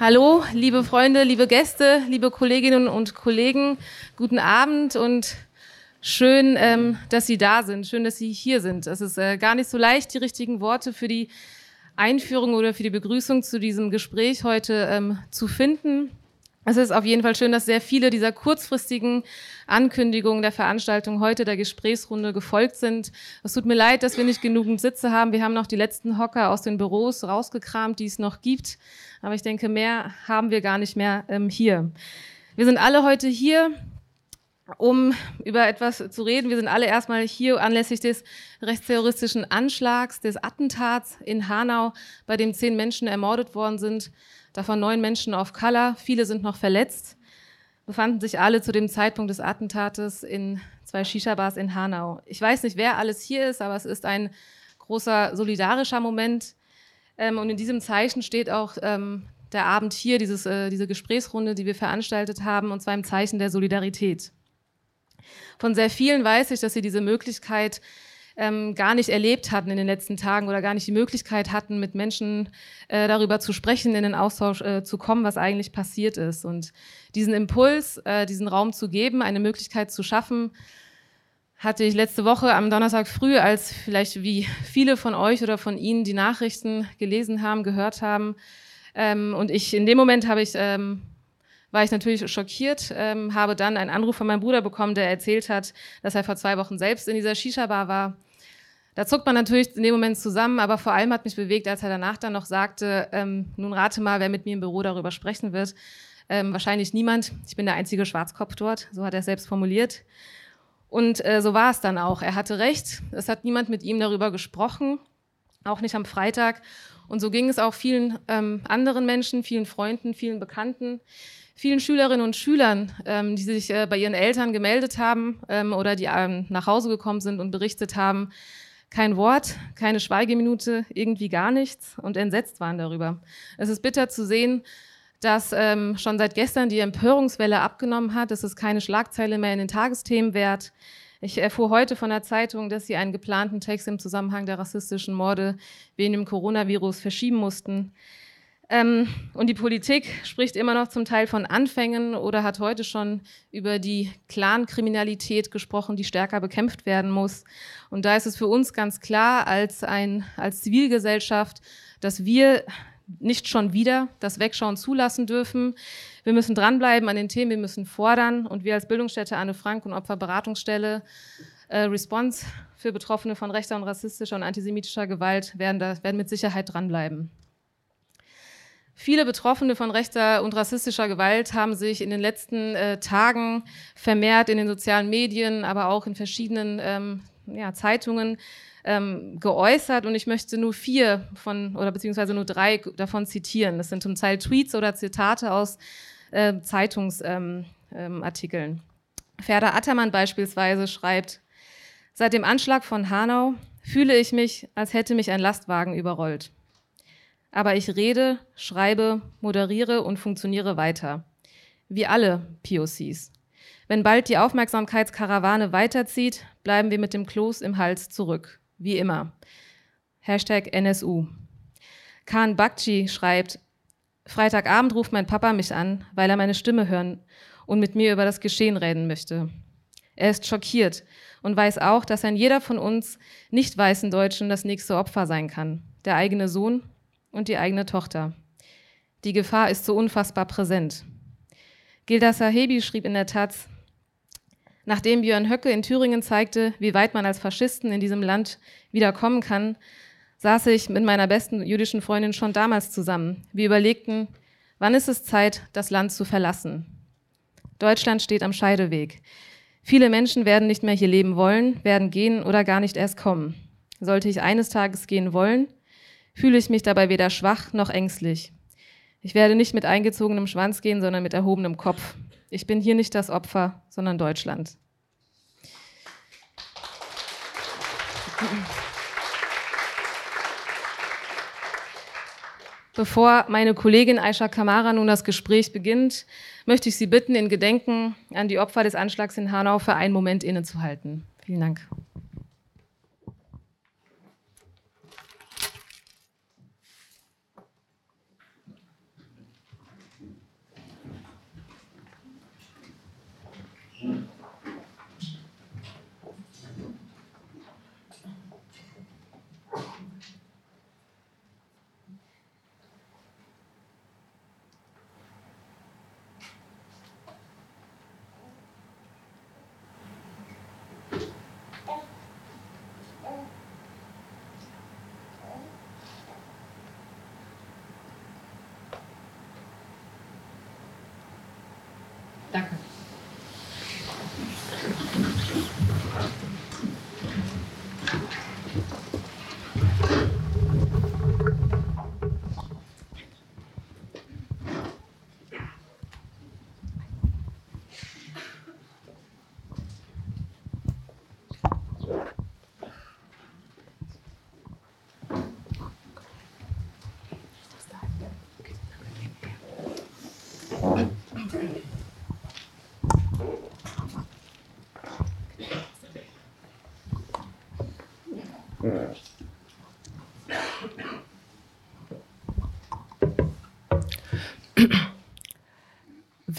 Hallo, liebe Freunde, liebe Gäste, liebe Kolleginnen und Kollegen, guten Abend und schön, ähm, dass Sie da sind, schön, dass Sie hier sind. Es ist äh, gar nicht so leicht, die richtigen Worte für die Einführung oder für die Begrüßung zu diesem Gespräch heute ähm, zu finden. Es ist auf jeden Fall schön, dass sehr viele dieser kurzfristigen Ankündigungen der Veranstaltung heute der Gesprächsrunde gefolgt sind. Es tut mir leid, dass wir nicht genügend Sitze haben. Wir haben noch die letzten Hocker aus den Büros rausgekramt, die es noch gibt. Aber ich denke, mehr haben wir gar nicht mehr ähm, hier. Wir sind alle heute hier, um über etwas zu reden. Wir sind alle erstmal hier anlässlich des rechtsterroristischen Anschlags, des Attentats in Hanau, bei dem zehn Menschen ermordet worden sind davon neun Menschen auf Color, viele sind noch verletzt, befanden sich alle zu dem Zeitpunkt des Attentates in zwei Shisha-Bars in Hanau. Ich weiß nicht, wer alles hier ist, aber es ist ein großer solidarischer Moment. Ähm, und in diesem Zeichen steht auch ähm, der Abend hier, dieses, äh, diese Gesprächsrunde, die wir veranstaltet haben, und zwar im Zeichen der Solidarität. Von sehr vielen weiß ich, dass sie diese Möglichkeit ähm, gar nicht erlebt hatten in den letzten Tagen oder gar nicht die Möglichkeit hatten, mit Menschen äh, darüber zu sprechen, in den Austausch äh, zu kommen, was eigentlich passiert ist. Und diesen Impuls, äh, diesen Raum zu geben, eine Möglichkeit zu schaffen, hatte ich letzte Woche am Donnerstag früh, als vielleicht wie viele von euch oder von Ihnen die Nachrichten gelesen haben, gehört haben. Ähm, und ich in dem Moment habe ich ähm, war ich natürlich schockiert, ähm, habe dann einen Anruf von meinem Bruder bekommen, der erzählt hat, dass er vor zwei Wochen selbst in dieser Shisha-Bar war. Da zuckt man natürlich in dem Moment zusammen, aber vor allem hat mich bewegt, als er danach dann noch sagte, ähm, nun rate mal, wer mit mir im Büro darüber sprechen wird. Ähm, wahrscheinlich niemand. Ich bin der einzige Schwarzkopf dort, so hat er es selbst formuliert. Und äh, so war es dann auch. Er hatte recht. Es hat niemand mit ihm darüber gesprochen, auch nicht am Freitag. Und so ging es auch vielen ähm, anderen Menschen, vielen Freunden, vielen Bekannten vielen Schülerinnen und Schülern, ähm, die sich äh, bei ihren Eltern gemeldet haben ähm, oder die ähm, nach Hause gekommen sind und berichtet haben, kein Wort, keine Schweigeminute, irgendwie gar nichts und entsetzt waren darüber. Es ist bitter zu sehen, dass ähm, schon seit gestern die Empörungswelle abgenommen hat. Es ist keine Schlagzeile mehr in den Tagesthemen wert. Ich erfuhr heute von der Zeitung, dass sie einen geplanten Text im Zusammenhang der rassistischen Morde wegen dem Coronavirus verschieben mussten. Ähm, und die Politik spricht immer noch zum Teil von Anfängen oder hat heute schon über die Clankriminalität gesprochen, die stärker bekämpft werden muss. Und da ist es für uns ganz klar als, ein, als Zivilgesellschaft, dass wir nicht schon wieder das Wegschauen zulassen dürfen. Wir müssen dranbleiben an den Themen, wir müssen fordern. Und wir als Bildungsstätte Anne Frank und Opferberatungsstelle äh, Response für Betroffene von rechter und rassistischer und antisemitischer Gewalt werden, da, werden mit Sicherheit dranbleiben. Viele Betroffene von rechter und rassistischer Gewalt haben sich in den letzten äh, Tagen vermehrt in den sozialen Medien, aber auch in verschiedenen ähm, ja, Zeitungen ähm, geäußert. Und ich möchte nur vier von, oder beziehungsweise nur drei davon zitieren. Das sind zum Teil Tweets oder Zitate aus äh, Zeitungsartikeln. Ähm, ähm, Ferda Attermann beispielsweise schreibt, seit dem Anschlag von Hanau fühle ich mich, als hätte mich ein Lastwagen überrollt aber ich rede, schreibe, moderiere und funktioniere weiter. Wie alle POCs. Wenn bald die Aufmerksamkeitskarawane weiterzieht, bleiben wir mit dem Kloß im Hals zurück. Wie immer. Hashtag NSU. Khan Bakci schreibt, Freitagabend ruft mein Papa mich an, weil er meine Stimme hören und mit mir über das Geschehen reden möchte. Er ist schockiert und weiß auch, dass ein jeder von uns nicht weißen Deutschen das nächste Opfer sein kann. Der eigene Sohn, und die eigene Tochter. Die Gefahr ist so unfassbar präsent. Gilda Sahebi schrieb in der Taz, nachdem Björn Höcke in Thüringen zeigte, wie weit man als Faschisten in diesem Land wieder kommen kann, saß ich mit meiner besten jüdischen Freundin schon damals zusammen. Wir überlegten, wann ist es Zeit, das Land zu verlassen. Deutschland steht am Scheideweg. Viele Menschen werden nicht mehr hier leben wollen, werden gehen oder gar nicht erst kommen. Sollte ich eines Tages gehen wollen, fühle ich mich dabei weder schwach noch ängstlich. Ich werde nicht mit eingezogenem Schwanz gehen, sondern mit erhobenem Kopf. Ich bin hier nicht das Opfer, sondern Deutschland. Bevor meine Kollegin Aisha Kamara nun das Gespräch beginnt, möchte ich Sie bitten, in Gedenken an die Opfer des Anschlags in Hanau für einen Moment innezuhalten. Vielen Dank.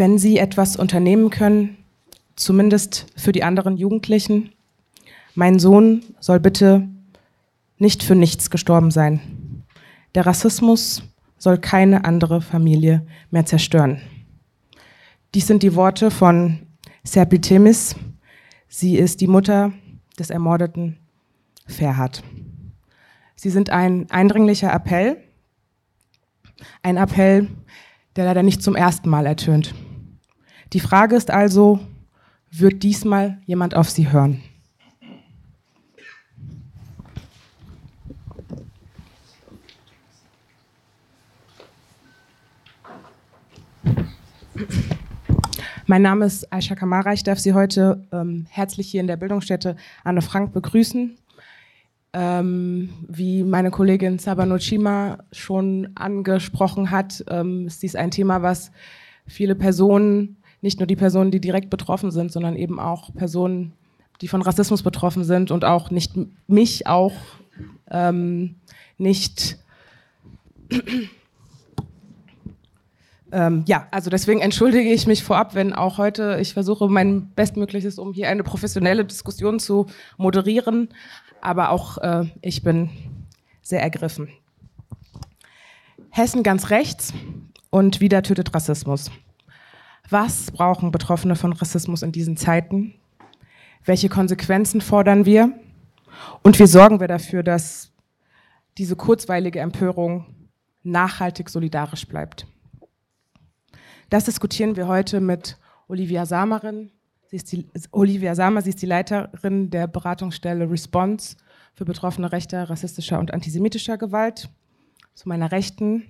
Wenn Sie etwas unternehmen können, zumindest für die anderen Jugendlichen, mein Sohn soll bitte nicht für nichts gestorben sein. Der Rassismus soll keine andere Familie mehr zerstören. Dies sind die Worte von Serpil Temis. Sie ist die Mutter des ermordeten Ferhat. Sie sind ein eindringlicher Appell, ein Appell, der leider nicht zum ersten Mal ertönt. Die Frage ist also, wird diesmal jemand auf Sie hören? Mein Name ist Aisha Kamara. Ich darf Sie heute ähm, herzlich hier in der Bildungsstätte Anne Frank begrüßen. Ähm, wie meine Kollegin Sabano Chima schon angesprochen hat, ähm, ist dies ein Thema, was viele Personen, nicht nur die Personen, die direkt betroffen sind, sondern eben auch Personen, die von Rassismus betroffen sind und auch nicht mich auch ähm, nicht ähm, ja, also deswegen entschuldige ich mich vorab, wenn auch heute ich versuche mein Bestmögliches, um hier eine professionelle Diskussion zu moderieren aber auch äh, ich bin sehr ergriffen. Hessen ganz rechts und wieder tötet Rassismus. Was brauchen Betroffene von Rassismus in diesen Zeiten? Welche Konsequenzen fordern wir? Und wie sorgen wir dafür, dass diese kurzweilige Empörung nachhaltig solidarisch bleibt? Das diskutieren wir heute mit Olivia Samarin, Sie ist die, Olivia Samer, sie ist die Leiterin der Beratungsstelle Response für Betroffene rechter, rassistischer und antisemitischer Gewalt. Zu meiner Rechten,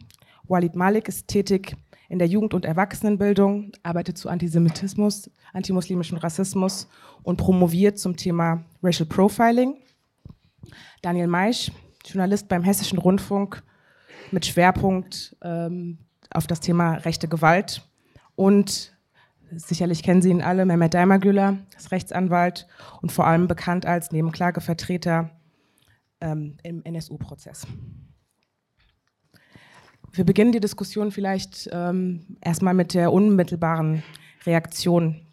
Walid Malik ist tätig in der Jugend- und Erwachsenenbildung, arbeitet zu Antisemitismus, antimuslimischem Rassismus und promoviert zum Thema Racial Profiling. Daniel Meisch, Journalist beim Hessischen Rundfunk mit Schwerpunkt ähm, auf das Thema rechte Gewalt und sicherlich kennen Sie ihn alle, Mehmet Daimagüler, ist Rechtsanwalt und vor allem bekannt als Nebenklagevertreter ähm, im NSU-Prozess. Wir beginnen die Diskussion vielleicht ähm, erstmal mit der unmittelbaren Reaktion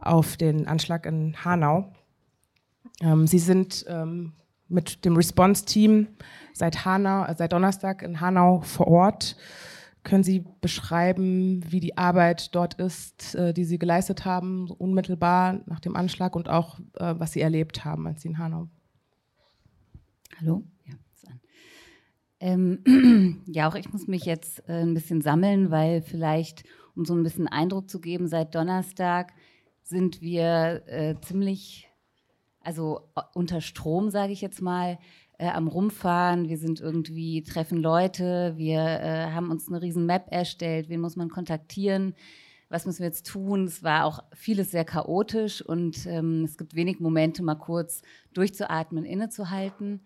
auf den Anschlag in Hanau. Ähm, Sie sind ähm, mit dem Response-Team seit, äh, seit Donnerstag in Hanau vor Ort. Können Sie beschreiben, wie die Arbeit dort ist, äh, die Sie geleistet haben, unmittelbar nach dem Anschlag und auch, äh, was Sie erlebt haben, als Sie in Hanau? Hallo? Ja, ähm, ja, auch ich muss mich jetzt äh, ein bisschen sammeln, weil vielleicht, um so ein bisschen Eindruck zu geben, seit Donnerstag sind wir äh, ziemlich, also unter Strom, sage ich jetzt mal äh, am Rumfahren, wir sind irgendwie, treffen Leute, wir äh, haben uns eine riesen Map erstellt, wen muss man kontaktieren, was müssen wir jetzt tun. Es war auch vieles sehr chaotisch und ähm, es gibt wenig Momente, mal kurz durchzuatmen, innezuhalten.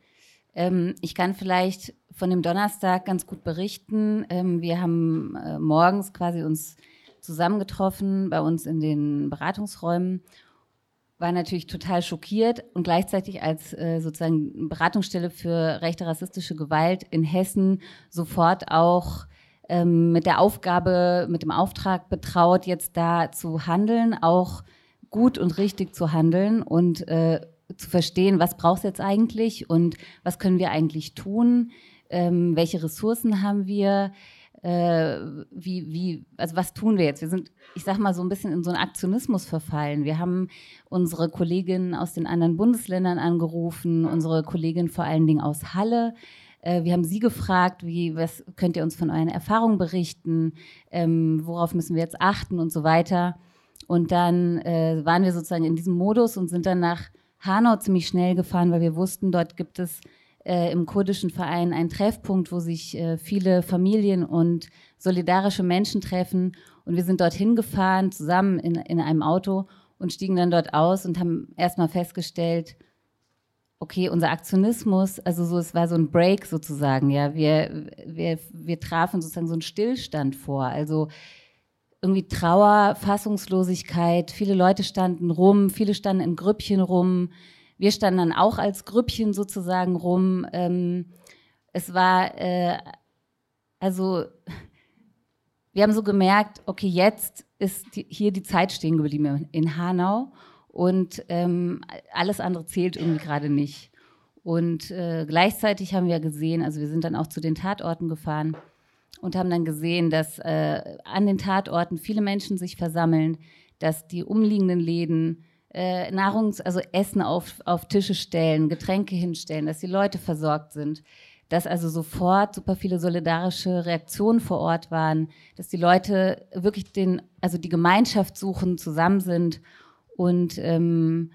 Ähm, ich kann vielleicht von dem Donnerstag ganz gut berichten. Ähm, wir haben äh, morgens quasi uns zusammengetroffen bei uns in den Beratungsräumen war natürlich total schockiert und gleichzeitig als äh, sozusagen Beratungsstelle für rechte rassistische Gewalt in Hessen sofort auch ähm, mit der Aufgabe, mit dem Auftrag betraut, jetzt da zu handeln, auch gut und richtig zu handeln und äh, zu verstehen, was braucht es jetzt eigentlich und was können wir eigentlich tun, ähm, welche Ressourcen haben wir, äh, wie, wie, also was tun wir jetzt? Wir sind, ich sag mal, so ein bisschen in so einen Aktionismus verfallen. Wir haben unsere Kolleginnen aus den anderen Bundesländern angerufen, unsere Kollegin vor allen Dingen aus Halle. Äh, wir haben Sie gefragt, wie, was könnt ihr uns von euren Erfahrungen berichten? Ähm, worauf müssen wir jetzt achten und so weiter? Und dann äh, waren wir sozusagen in diesem Modus und sind dann nach Hanau ziemlich schnell gefahren, weil wir wussten, dort gibt es äh, im kurdischen Verein einen Treffpunkt, wo sich äh, viele Familien und solidarische Menschen treffen. Und wir sind dorthin gefahren, zusammen in, in einem Auto und stiegen dann dort aus und haben erstmal festgestellt, okay, unser Aktionismus, also so, es war so ein Break sozusagen, ja. Wir, wir, wir trafen sozusagen so einen Stillstand vor. Also irgendwie Trauer, Fassungslosigkeit, viele Leute standen rum, viele standen in Grüppchen rum. Wir standen dann auch als Grüppchen sozusagen rum. Ähm, es war, äh, also, wir haben so gemerkt, okay, jetzt ist die, hier die Zeit stehen geblieben in Hanau und ähm, alles andere zählt irgendwie gerade nicht. Und äh, gleichzeitig haben wir gesehen, also wir sind dann auch zu den Tatorten gefahren und haben dann gesehen, dass äh, an den Tatorten viele Menschen sich versammeln, dass die umliegenden Läden äh, Nahrungs-, also Essen auf, auf Tische stellen, Getränke hinstellen, dass die Leute versorgt sind, dass also sofort super viele solidarische Reaktionen vor Ort waren, dass die Leute wirklich den, also die Gemeinschaft suchen, zusammen sind und, ähm,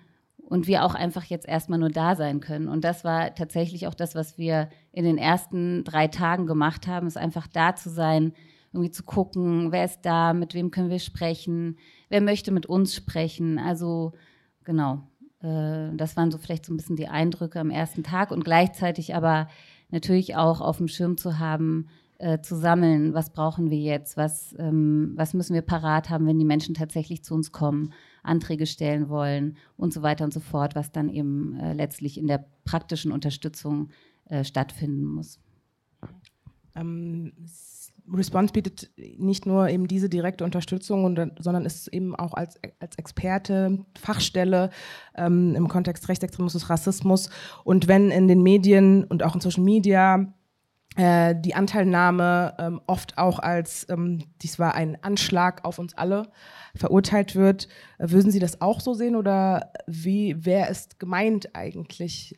und wir auch einfach jetzt erstmal nur da sein können. Und das war tatsächlich auch das, was wir in den ersten drei Tagen gemacht haben, ist einfach da zu sein, irgendwie zu gucken, wer ist da, mit wem können wir sprechen, wer möchte mit uns sprechen. Also genau, äh, das waren so vielleicht so ein bisschen die Eindrücke am ersten Tag und gleichzeitig aber natürlich auch auf dem Schirm zu haben, äh, zu sammeln, was brauchen wir jetzt, was, ähm, was müssen wir parat haben, wenn die Menschen tatsächlich zu uns kommen. Anträge stellen wollen und so weiter und so fort, was dann eben äh, letztlich in der praktischen Unterstützung äh, stattfinden muss. Ähm, Response bietet nicht nur eben diese direkte Unterstützung, und, sondern ist eben auch als, als Experte, Fachstelle ähm, im Kontext Rechtsextremismus, Rassismus. Und wenn in den Medien und auch in Social Media äh, die Anteilnahme ähm, oft auch als, ähm, dies war ein Anschlag auf uns alle, verurteilt wird. Äh, würden Sie das auch so sehen oder wie, wer ist gemeint eigentlich?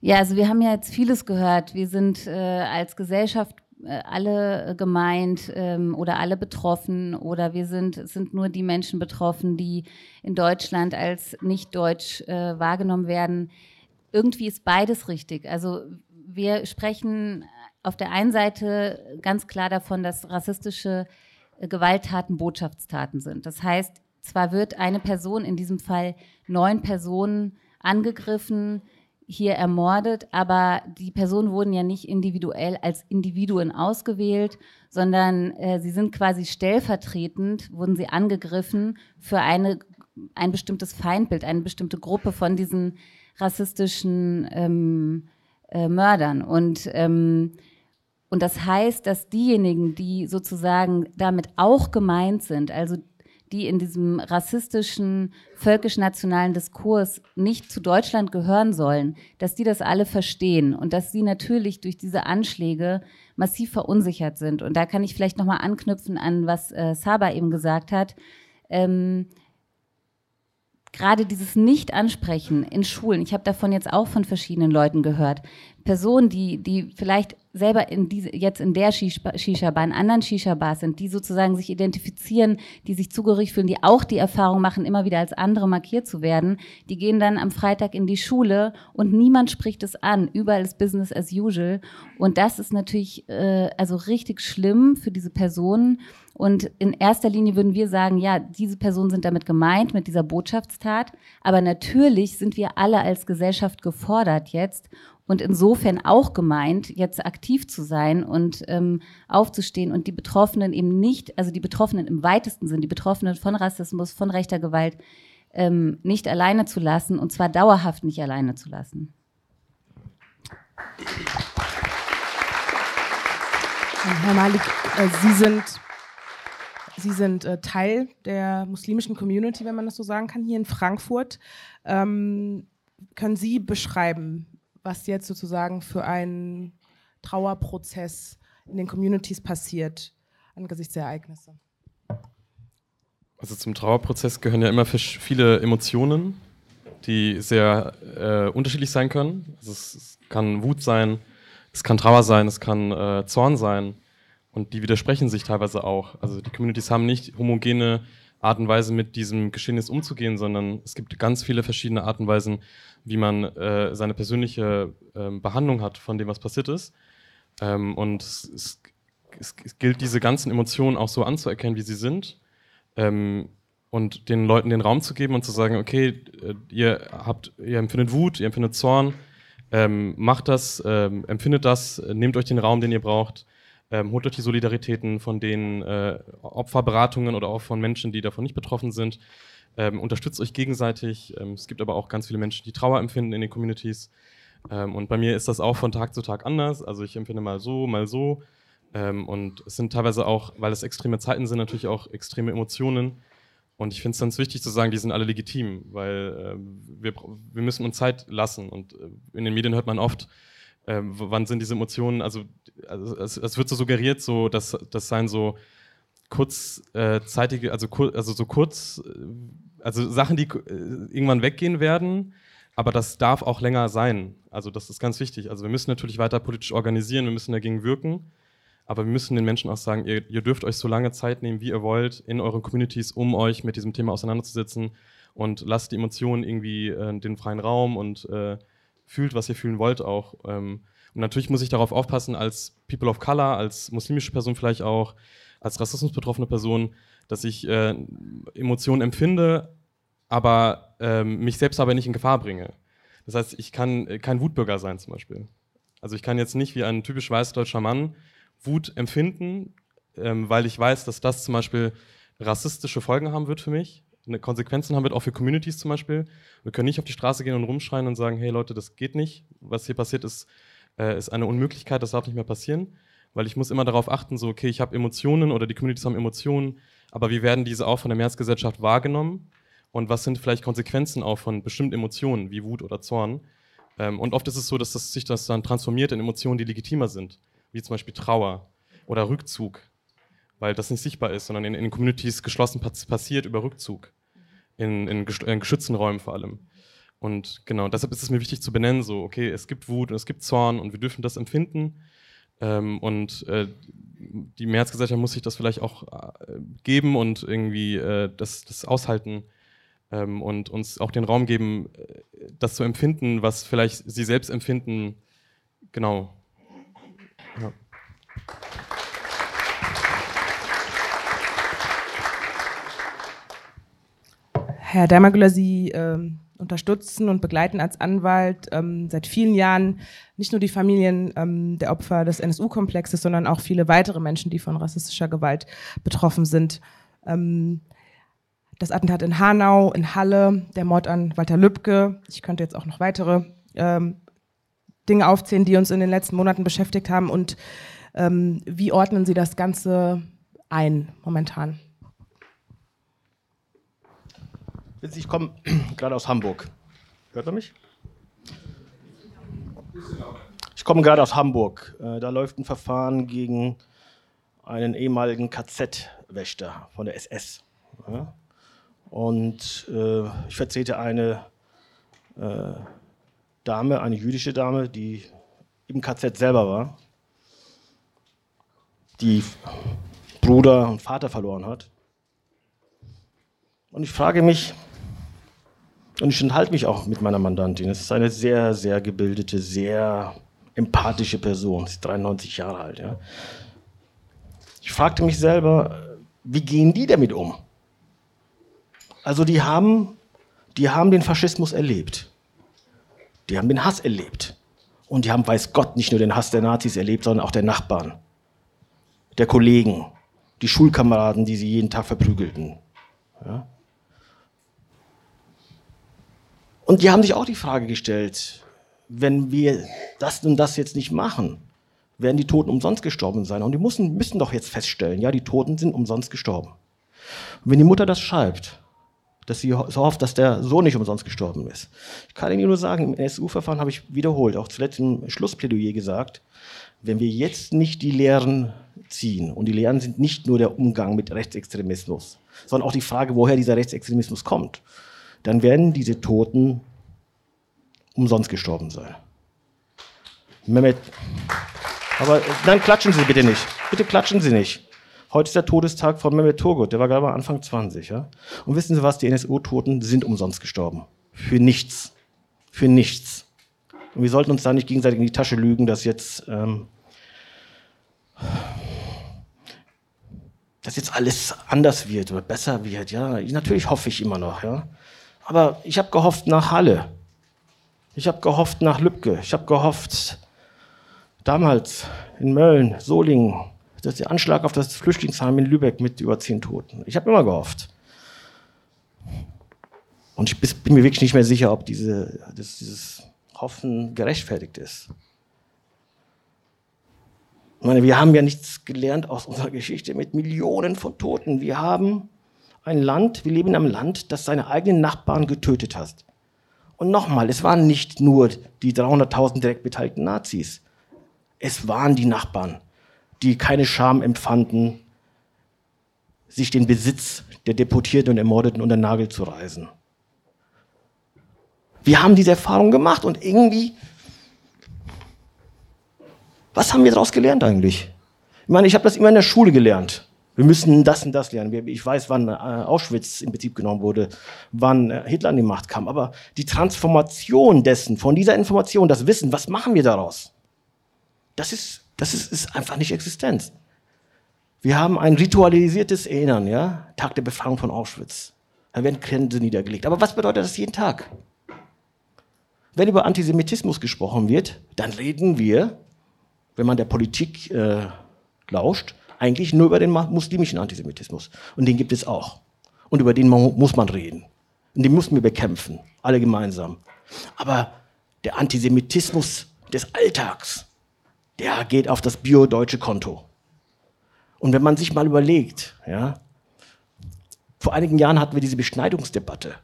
Ja, also wir haben ja jetzt vieles gehört. Wir sind äh, als Gesellschaft äh, alle gemeint ähm, oder alle betroffen oder wir sind, es sind nur die Menschen betroffen, die in Deutschland als nicht deutsch äh, wahrgenommen werden. Irgendwie ist beides richtig. Also wir sprechen auf der einen Seite ganz klar davon, dass rassistische Gewalttaten Botschaftstaten sind. Das heißt, zwar wird eine Person, in diesem Fall neun Personen, angegriffen, hier ermordet, aber die Personen wurden ja nicht individuell als Individuen ausgewählt, sondern äh, sie sind quasi stellvertretend, wurden sie angegriffen für eine, ein bestimmtes Feindbild, eine bestimmte Gruppe von diesen rassistischen ähm, äh, Mördern. Und ähm, und das heißt, dass diejenigen, die sozusagen damit auch gemeint sind, also die in diesem rassistischen, völkisch-nationalen Diskurs nicht zu Deutschland gehören sollen, dass die das alle verstehen und dass sie natürlich durch diese Anschläge massiv verunsichert sind. Und da kann ich vielleicht nochmal anknüpfen an, was äh, Saba eben gesagt hat. Ähm, gerade dieses Nicht-Ansprechen in Schulen, ich habe davon jetzt auch von verschiedenen Leuten gehört, Personen, die, die vielleicht selber in diese, jetzt in der Shisha-Bar, in anderen Shisha-Bars sind, die sozusagen sich identifizieren, die sich zugehörig fühlen, die auch die Erfahrung machen, immer wieder als andere markiert zu werden, die gehen dann am Freitag in die Schule und niemand spricht es an. Überall ist Business as usual. Und das ist natürlich äh, also richtig schlimm für diese Personen. Und in erster Linie würden wir sagen, ja, diese Personen sind damit gemeint, mit dieser Botschaftstat. Aber natürlich sind wir alle als Gesellschaft gefordert jetzt und insofern auch gemeint, jetzt aktiv zu sein und ähm, aufzustehen und die Betroffenen eben nicht, also die Betroffenen im weitesten Sinn, die Betroffenen von Rassismus, von rechter Gewalt, ähm, nicht alleine zu lassen und zwar dauerhaft nicht alleine zu lassen. Herr Malik, äh, Sie sind, Sie sind äh, Teil der muslimischen Community, wenn man das so sagen kann, hier in Frankfurt. Ähm, können Sie beschreiben, was jetzt sozusagen für einen Trauerprozess in den Communities passiert angesichts der Ereignisse? Also zum Trauerprozess gehören ja immer viele Emotionen, die sehr äh, unterschiedlich sein können. Also es, es, kann Wut sein, es kann Trauer sein, es kann äh, Zorn sein Und die widersprechen sich teilweise auch. Also die Communities haben nicht homogene Art und Weise, mit diesem Geschehnis umzugehen, sondern es gibt ganz viele verschiedene Arten und Weisen, wie man äh, seine persönliche äh, Behandlung hat von dem, was passiert ist. Ähm, und es, es, es, gilt, diese ganzen Emotionen auch so anzuerkennen, wie sie sind. Ähm, und den Leuten den Raum zu geben und zu sagen, okay, äh, ihr habt, ihr empfindet Wut, ihr empfindet Zorn, ähm, macht das, ähm, empfindet das, nehmt euch den Raum, den ihr braucht, ähm, holt euch die Solidaritäten von den äh, Opferberatungen oder auch von Menschen, die davon nicht betroffen sind. Ähm, unterstützt euch gegenseitig. Ähm, es gibt aber auch ganz viele Menschen, die Trauer empfinden in den Communities. Ähm, und bei mir ist das auch von Tag zu Tag anders. Also ich empfinde mal so, mal so. Ähm, und es sind teilweise auch, weil es extreme Zeiten sind, natürlich auch extreme Emotionen. Und ich finde es ganz wichtig zu sagen, die sind alle legitim, weil äh, wir, wir müssen uns Zeit lassen. Und äh, in den Medien hört man oft, äh, wann sind diese Emotionen, also, also es, es, wird so suggeriert, so, dass das seien so kurzzeitige, also, kur, also so kurz, also Sachen, die äh, irgendwann weggehen werden, aber das darf auch länger sein. Also das ist ganz wichtig. Also wir müssen natürlich weiter politisch organisieren, wir müssen dagegen wirken. Aber wir müssen den Menschen auch sagen, ihr, ihr, dürft euch so lange Zeit nehmen, wie ihr wollt, in euren Communities, um euch mit diesem Thema auseinanderzusetzen und lasst die Emotionen irgendwie äh, den freien Raum und äh, fühlt, was ihr fühlen wollt auch. Ähm, und natürlich muss ich darauf aufpassen, als People of Color, als muslimische Person vielleicht auch, als rassismusbetroffene Person, dass ich äh, Emotionen empfinde, aber ähm, mich selbst aber nicht in Gefahr bringe. Das heißt, ich kann äh, kein Wutbürger sein zum Beispiel. Also ich kann jetzt nicht wie ein typisch weißdeutscher Mann Wut empfinden, ähm, weil ich weiß, dass das zum Beispiel rassistische Folgen haben wird für mich, Konsequenzen haben wird, auch für Communities zum Beispiel. Wir können nicht auf die Straße gehen und rumschreien und sagen, hey Leute, das geht nicht. Was hier passiert ist, äh, ist eine Unmöglichkeit, das darf nicht mehr passieren. Weil ich muss immer darauf achten, so, okay, ich habe Emotionen oder die Communities haben Emotionen, aber wie werden diese auch von der Mehrheitsgesellschaft wahrgenommen? Und was sind vielleicht Konsequenzen auch von bestimmten Emotionen, wie Wut oder Zorn? Ähm, und oft ist es so, dass das sich das dann transformiert in Emotionen, die legitimer sind wie zum Beispiel Trauer oder Rückzug, weil das nicht sichtbar ist, sondern in, in Communities geschlossen passiert über Rückzug, in, in, in geschützten Räumen vor allem. Und genau, deshalb ist es mir wichtig zu benennen, so, okay, es gibt Wut und es gibt Zorn und wir dürfen das empfinden. Ähm, und äh, die Mehrheitsgesellschaft muss sich das vielleicht auch äh, geben und irgendwie äh, das, das aushalten ähm, und uns auch den Raum geben, äh, das zu empfinden, was vielleicht sie selbst empfinden. Genau. Ja. Herr Dermagüller, Sie ähm, unterstützen und begleiten als Anwalt ähm, seit vielen Jahren nicht nur die Familien ähm, der Opfer des NSU-Komplexes, sondern auch viele weitere Menschen, die von rassistischer Gewalt betroffen sind. Ähm, das Attentat in Hanau, in Halle, der Mord an Walter Lübcke, ich könnte jetzt auch noch weitere ähm, Dinge aufzählen, die uns in den letzten Monaten beschäftigt haben und ähm, wie ordnen Sie das Ganze ein momentan? Ich komme gerade aus Hamburg. Hört man mich? Ich komme gerade aus Hamburg. Äh, da läuft ein Verfahren gegen einen ehemaligen KZ-Wächter von der SS. Und äh, ich vertrete eine äh, Dame, eine jüdische Dame, die im KZ selber war, die Bruder und Vater verloren hat. Und ich frage mich, und ich enthalte mich auch mit meiner Mandantin, es ist eine sehr, sehr gebildete, sehr empathische Person, sie ist 93 Jahre alt. Ja. Ich fragte mich selber, wie gehen die damit um? Also die haben, die haben den Faschismus erlebt. Die haben den Hass erlebt. Und die haben, weiß Gott, nicht nur den Hass der Nazis erlebt, sondern auch der Nachbarn, der Kollegen, die Schulkameraden, die sie jeden Tag verprügelten. Ja? Und die haben sich auch die Frage gestellt, wenn wir das und das jetzt nicht machen, werden die Toten umsonst gestorben sein. Und die müssen, müssen doch jetzt feststellen, ja, die Toten sind umsonst gestorben. Und wenn die Mutter das schreibt, dass sie so hofft, dass der Sohn nicht umsonst gestorben ist. Ich kann Ihnen nur sagen, im NSU-Verfahren habe ich wiederholt, auch zuletzt im Schlussplädoyer gesagt, wenn wir jetzt nicht die Lehren ziehen, und die Lehren sind nicht nur der Umgang mit Rechtsextremismus, sondern auch die Frage, woher dieser Rechtsextremismus kommt, dann werden diese Toten umsonst gestorben sein. Mehmet. Aber äh, nein, klatschen Sie bitte nicht. Bitte klatschen Sie nicht. Heute ist der Todestag von Mehmet Turgut, der war gerade mal Anfang 20. Ja? Und wissen Sie was, die NSU-Toten sind umsonst gestorben. Für nichts. Für nichts. Und wir sollten uns da nicht gegenseitig in die Tasche lügen, dass jetzt, ähm, dass jetzt alles anders wird oder besser wird. Ja, natürlich hoffe ich immer noch. Ja, aber ich habe gehofft nach Halle. Ich habe gehofft nach Lübcke. Ich habe gehofft damals in Mölln, Solingen, das ist der Anschlag auf das Flüchtlingsheim in Lübeck mit über zehn Toten. Ich habe immer gehofft. Und ich bin mir wirklich nicht mehr sicher, ob diese, dieses Hoffen gerechtfertigt ist. Ich meine, wir haben ja nichts gelernt aus unserer Geschichte mit Millionen von Toten. Wir haben ein Land, wir leben in einem Land, das seine eigenen Nachbarn getötet hat. Und nochmal, es waren nicht nur die 300.000 direkt beteiligten Nazis. Es waren die Nachbarn, die keine Scham empfanden, sich den Besitz der Deportierten und Ermordeten unter den Nagel zu reißen. Wir haben diese Erfahrung gemacht und irgendwie, was haben wir daraus gelernt eigentlich? Ich meine, ich habe das immer in der Schule gelernt. Wir müssen das und das lernen. Ich weiß, wann äh, Auschwitz in Betrieb genommen wurde, wann äh, Hitler an die Macht kam. Aber die Transformation dessen, von dieser Information, das Wissen, was machen wir daraus? Das ist, das ist, ist einfach nicht Existenz. Wir haben ein ritualisiertes Erinnern, ja? Tag der Befreiung von Auschwitz. Da werden Grenzen niedergelegt. Aber was bedeutet das jeden Tag? Wenn über Antisemitismus gesprochen wird, dann reden wir, wenn man der Politik äh, lauscht, eigentlich nur über den muslimischen Antisemitismus. Und den gibt es auch. Und über den muss man reden. Und den müssen wir bekämpfen, alle gemeinsam. Aber der Antisemitismus des Alltags, der geht auf das bio-deutsche Konto. Und wenn man sich mal überlegt, ja, vor einigen Jahren hatten wir diese Beschneidungsdebatte.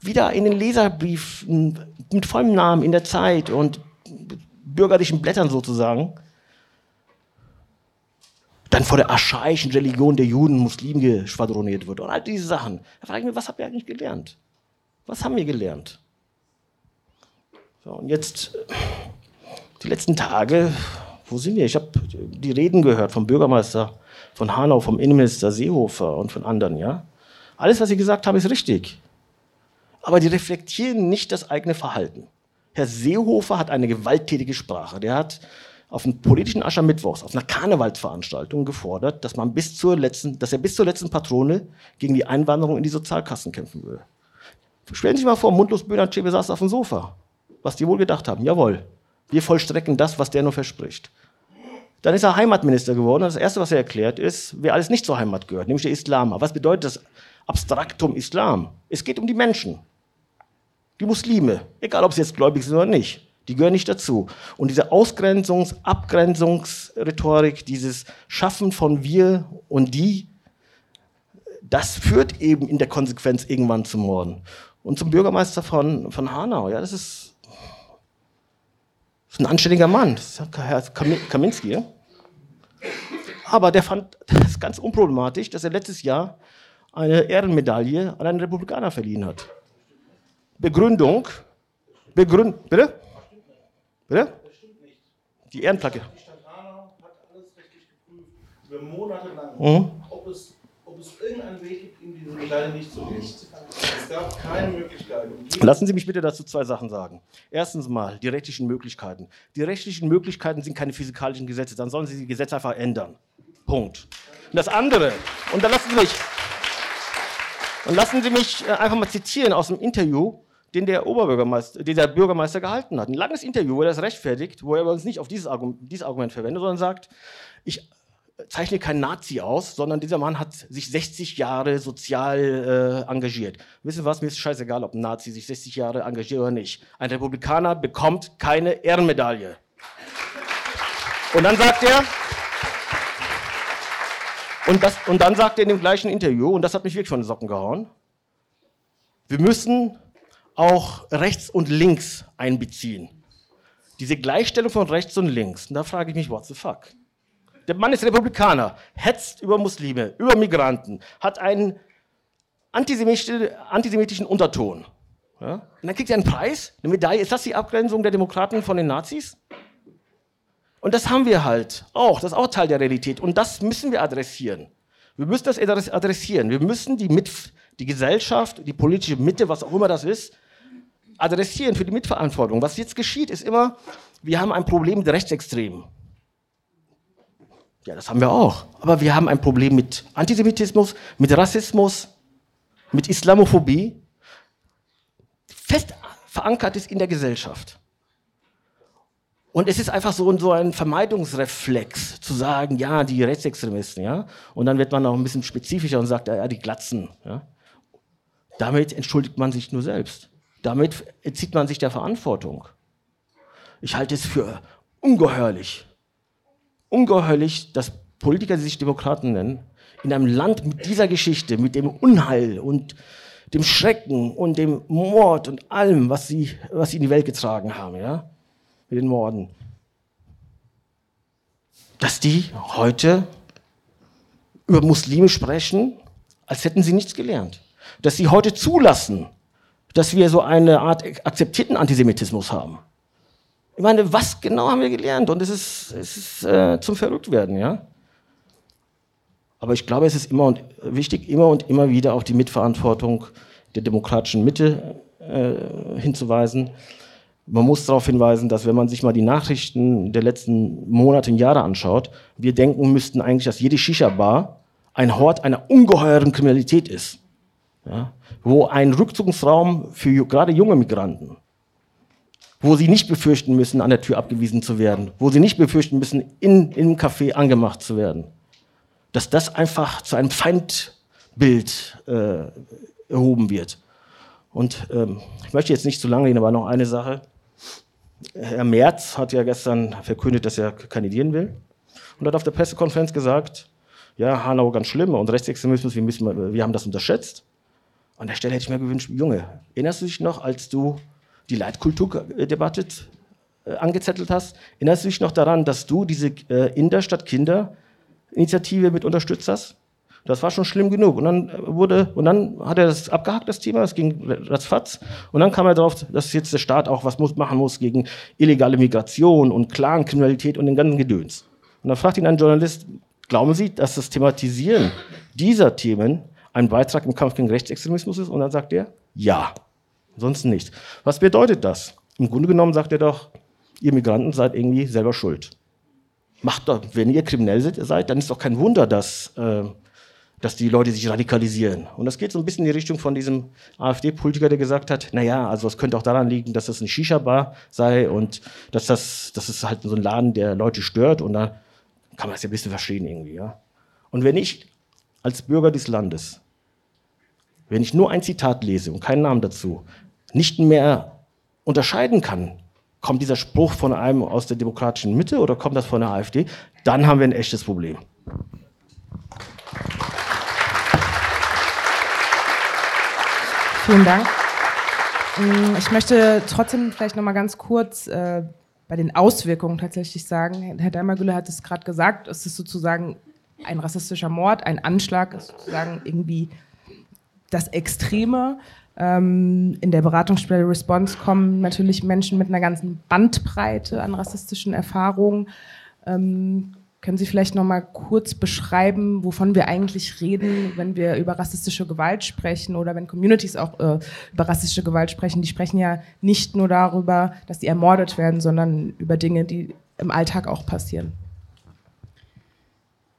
Wieder in den Leserbriefen mit vollem Namen in der Zeit und bürgerlichen Blättern sozusagen. Dann vor der archaischen Religion der Juden Muslimen geschwadroniert wird und all diese Sachen. Da frage ich mich, was habt ihr eigentlich gelernt? Was haben wir gelernt? So, und jetzt, die letzten Tage wo sind wir? Ich habe die Reden gehört vom Bürgermeister von Hanau, vom Innenminister Seehofer und von anderen, ja. Alles, was sie gesagt haben, ist richtig. Aber die reflektieren nicht das eigene Verhalten. Herr Seehofer hat eine gewalttätige Sprache. Der hat auf einem politischen Aschermittwochs, auf einer Karnevalsveranstaltung gefordert, dass man bis zur letzten, dass er bis zur letzten Patrone gegen die Einwanderung in die Sozialkassen kämpfen will. Stellen Sie sich mal vor, mundlos Böhner Chebe saß auf dem Sofa. Was die wohl gedacht haben. Jawohl, wir vollstrecken das, was der nur verspricht. Dann ist er Heimatminister geworden. Und das Erste, was er erklärt, ist, wer alles nicht zur Heimat gehört, nämlich der Islam. Was bedeutet das Abstraktum Islam? Es geht um die Menschen. Die Muslime. Egal, ob sie jetzt gläubig sind oder nicht. Die gehören nicht dazu. Und diese Ausgrenzungs-, Abgrenzungsrhetorik, dieses Schaffen von wir und die, das führt eben in der Konsequenz irgendwann zum Morden. Und zum Bürgermeister von, von Hanau, ja, das ist ist ein anständiger Mann, das ist Herr Kaminski. Ja? Aber der fand das ganz unproblematisch, dass er letztes Jahr eine Ehrenmedaille an einen Republikaner verliehen hat. Begründung, Begründ, bitte? Bitte? Die Ehrenplacke. Die Stadt Hanau hat alles rechtlich geprüft, über Monate lang, mhm. ob, es, ob es irgendeinen Weg gibt, ihm diese Medaille nicht zu geben. Es gab keine Möglichkeit. Lassen Sie mich bitte dazu zwei Sachen sagen. Erstens mal die rechtlichen Möglichkeiten. Die rechtlichen Möglichkeiten sind keine physikalischen Gesetze, dann sollen Sie die Gesetze einfach ändern. Punkt. Und das andere, und dann lassen Sie mich, und lassen Sie mich äh, einfach mal zitieren aus dem Interview, den der Oberbürgermeister, den der Bürgermeister gehalten hat. Ein langes Interview, wo er das rechtfertigt, wo er uns nicht auf dieses Argument, dieses Argument verwendet, sondern sagt, ich zeichnet kein Nazi aus, sondern dieser Mann hat sich 60 Jahre sozial äh, engagiert. Wissen Sie was? Mir ist scheißegal, ob ein Nazi sich 60 Jahre engagiert oder nicht. Ein Republikaner bekommt keine Ehrenmedaille. Und dann sagt er, und, das, und dann sagt er in dem gleichen Interview, und das hat mich wirklich von den Socken gehauen, wir müssen auch rechts und links einbeziehen. Diese Gleichstellung von rechts und links. Und da frage ich mich, what the fuck? Der Mann ist Republikaner, hetzt über Muslime, über Migranten, hat einen antisemitischen Unterton. Ja? Und dann kriegt er einen Preis, eine Medaille. Ist das die Abgrenzung der Demokraten von den Nazis? Und das haben wir halt auch. Das ist auch Teil der Realität. Und das müssen wir adressieren. Wir müssen das adressieren. Wir müssen die, Mit die Gesellschaft, die politische Mitte, was auch immer das ist, adressieren für die Mitverantwortung. Was jetzt geschieht, ist immer, wir haben ein Problem mit Rechtsextremen. Ja, das haben wir auch. Aber wir haben ein Problem mit Antisemitismus, mit Rassismus, mit Islamophobie, fest verankert ist in der Gesellschaft. Und es ist einfach so, so ein Vermeidungsreflex, zu sagen, ja, die Rechtsextremisten, ja. Und dann wird man auch ein bisschen spezifischer und sagt, ja, die Glatzen, ja. Damit entschuldigt man sich nur selbst. Damit entzieht man sich der Verantwortung. Ich halte es für ungeheuerlich, ungeheuerlich, dass Politiker, die sich Demokraten nennen, in einem Land mit dieser Geschichte, mit dem Unheil und dem Schrecken und dem Mord und allem, was sie, was sie in die Welt getragen haben, ja, mit den Morden, dass die heute über Muslime sprechen, als hätten sie nichts gelernt. Dass sie heute zulassen, dass wir so eine Art akzeptierten Antisemitismus haben. Ich meine, was genau haben wir gelernt? Und es ist, es ist äh, zum Verrücktwerden, ja. Aber ich glaube, es ist immer und wichtig, immer und immer wieder auf die Mitverantwortung der demokratischen Mitte äh, hinzuweisen. Man muss darauf hinweisen, dass wenn man sich mal die Nachrichten der letzten Monate und Jahre anschaut, wir denken müssten eigentlich, dass jede Shisha-Bar ein Hort einer ungeheuren Kriminalität ist. Ja? Wo ein Rückzugsraum für gerade junge Migranten, wo sie nicht befürchten müssen, an der Tür abgewiesen zu werden, wo sie nicht befürchten müssen, in, einem Café angemacht zu werden, dass das einfach zu einem Feindbild äh, erhoben wird. Und ähm, ich möchte jetzt nicht zu lange reden, aber noch eine Sache. Herr Merz hat ja gestern verkündet, dass er kandidieren will und hat auf der Pressekonferenz gesagt, ja, Hanau ganz schlimm und Rechtsextremismus, wir, müssen, wir haben das unterschätzt. An der Stelle hätte ich mir gewünscht, Junge, erinnerst du dich noch, als du die Leitkulturdebatte äh, angezettelt hast? Erinnerst du dich noch daran, dass du diese äh, in der Stadt Kinder Initiative mit unterstützt hast? Das war schon schlimm genug. Und dann wurde, und dann hat er das abgehakt, das Thema, es ging ratzfatz. Und dann kam er darauf, dass jetzt der Staat auch was muss, machen muss gegen illegale Migration und Clankriminalität und den ganzen Gedöns. Und dann fragt ihn ein Journalist, glauben Sie, dass das Thematisieren dieser Themen ein Beitrag im Kampf gegen Rechtsextremismus ist? Und dann sagt er, ja. Ansonsten nicht. Was bedeutet das? Im Grunde genommen sagt er doch, ihr Migranten seid irgendwie selber schuld. Macht doch, wenn ihr kriminell seid, dann ist doch kein Wunder, dass äh, dass die Leute sich radikalisieren. Und das geht so ein bisschen in die Richtung von diesem AfD-Politiker, der gesagt hat, naja, also es könnte auch daran liegen, dass das eine Shisha-Bar sei und dass das, das ist halt so ein Laden, der Leute stört und da kann man das ja ein bisschen verstehen irgendwie, ja. Und wenn ich als Bürger des Landes, wenn ich nur ein Zitat lese und keinen Namen dazu, nicht mehr unterscheiden kann, kommt dieser Spruch von einem aus der demokratischen Mitte oder kommt das von der AfD, dann haben wir ein echtes Problem. Vielen Dank. Mm, ich möchte trotzdem vielleicht noch mal ganz kurz äh, bei den Auswirkungen tatsächlich sagen. Herr Daimergülle hat es gerade gesagt, es ist sozusagen ein rassistischer Mord, ein Anschlag ist sozusagen irgendwie das Extreme. Ähm, in der Beratungsstelle Response kommen natürlich Menschen mit einer ganzen Bandbreite an rassistischen Erfahrungen. Ähm, können Sie vielleicht noch mal kurz beschreiben, wovon wir eigentlich reden, wenn wir über rassistische Gewalt sprechen oder wenn Communities auch äh, über rassistische Gewalt sprechen? Die sprechen ja nicht nur darüber, dass sie ermordet werden, sondern über Dinge, die im Alltag auch passieren.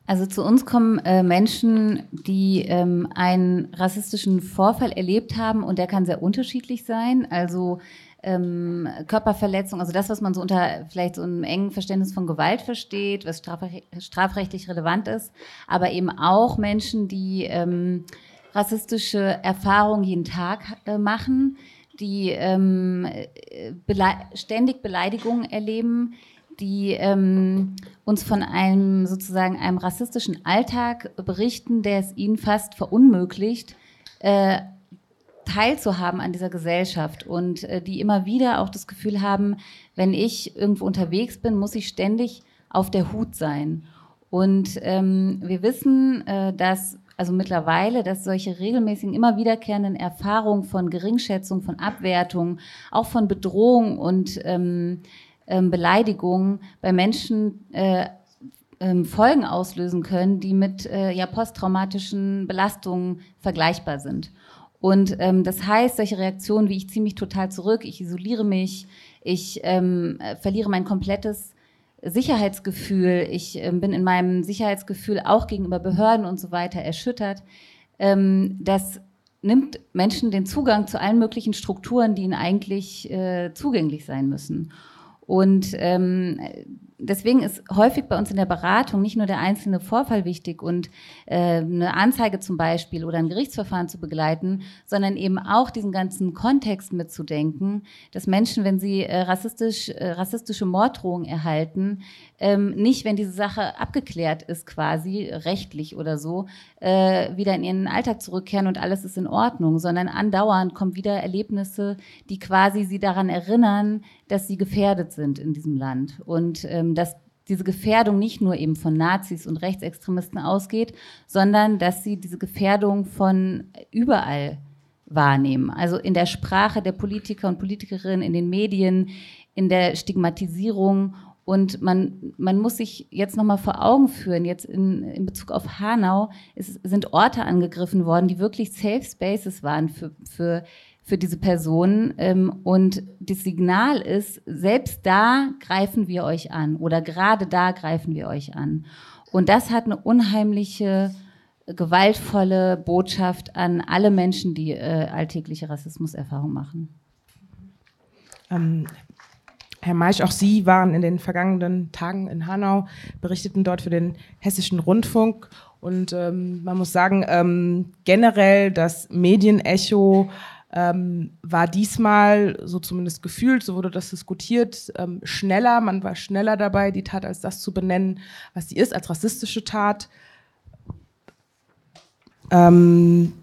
Also zu uns kommen äh, Menschen, die ähm, einen rassistischen Vorfall erlebt haben und der kann sehr unterschiedlich sein. Also ähm, Körperverletzung, also das, was man so unter vielleicht so einem engen Verständnis von Gewalt versteht, was strafrechtlich relevant ist, aber eben auch Menschen, die ähm, rassistische Erfahrungen jeden Tag äh, machen, die ähm, bele ständig Beleidigungen erleben, die ähm, uns von einem sozusagen einem rassistischen Alltag berichten, der es ihnen fast verunmöglicht, äh, teilzuhaben an dieser Gesellschaft und äh, die immer wieder auch das Gefühl haben, wenn ich irgendwo unterwegs bin, muss ich ständig auf der Hut sein. Und ähm, wir wissen, äh, dass also mittlerweile, dass solche regelmäßigen, immer wiederkehrenden Erfahrungen von Geringschätzung, von Abwertung, auch von Bedrohung und ähm, ähm, Beleidigungen bei Menschen äh, ähm, Folgen auslösen können, die mit äh, ja, posttraumatischen Belastungen vergleichbar sind. Und ähm, das heißt, solche Reaktionen wie ich ziehe mich total zurück, ich isoliere mich, ich ähm, verliere mein komplettes Sicherheitsgefühl, ich ähm, bin in meinem Sicherheitsgefühl auch gegenüber Behörden und so weiter erschüttert. Ähm, das nimmt Menschen den Zugang zu allen möglichen Strukturen, die ihnen eigentlich äh, zugänglich sein müssen. Und ähm, deswegen ist häufig bei uns in der Beratung nicht nur der einzelne Vorfall wichtig und äh, eine Anzeige zum Beispiel oder ein Gerichtsverfahren zu begleiten, sondern eben auch diesen ganzen Kontext mitzudenken, dass Menschen, wenn sie äh, rassistisch, äh, rassistische Morddrohungen erhalten, ähm, nicht, wenn diese Sache abgeklärt ist, quasi rechtlich oder so, äh, wieder in ihren Alltag zurückkehren und alles ist in Ordnung, sondern andauernd kommen wieder Erlebnisse, die quasi sie daran erinnern, dass sie gefährdet sind in diesem Land. Und ähm, dass diese Gefährdung nicht nur eben von Nazis und Rechtsextremisten ausgeht, sondern dass sie diese Gefährdung von überall wahrnehmen. Also in der Sprache der Politiker und Politikerinnen, in den Medien, in der Stigmatisierung und man, man muss sich jetzt nochmal vor Augen führen, jetzt in, in Bezug auf Hanau es sind Orte angegriffen worden, die wirklich Safe Spaces waren für, für, für diese Personen. Ähm, und das Signal ist, selbst da greifen wir euch an oder gerade da greifen wir euch an. Und das hat eine unheimliche, gewaltvolle Botschaft an alle Menschen, die äh, alltägliche Rassismuserfahrung machen. Ähm, Herr Maisch, auch Sie waren in den vergangenen Tagen in Hanau, berichteten dort für den Hessischen Rundfunk. Und ähm, man muss sagen, ähm, generell das Medienecho ähm, war diesmal, so zumindest gefühlt, so wurde das diskutiert, ähm, schneller. Man war schneller dabei, die Tat als das zu benennen, was sie ist, als rassistische Tat. Ähm,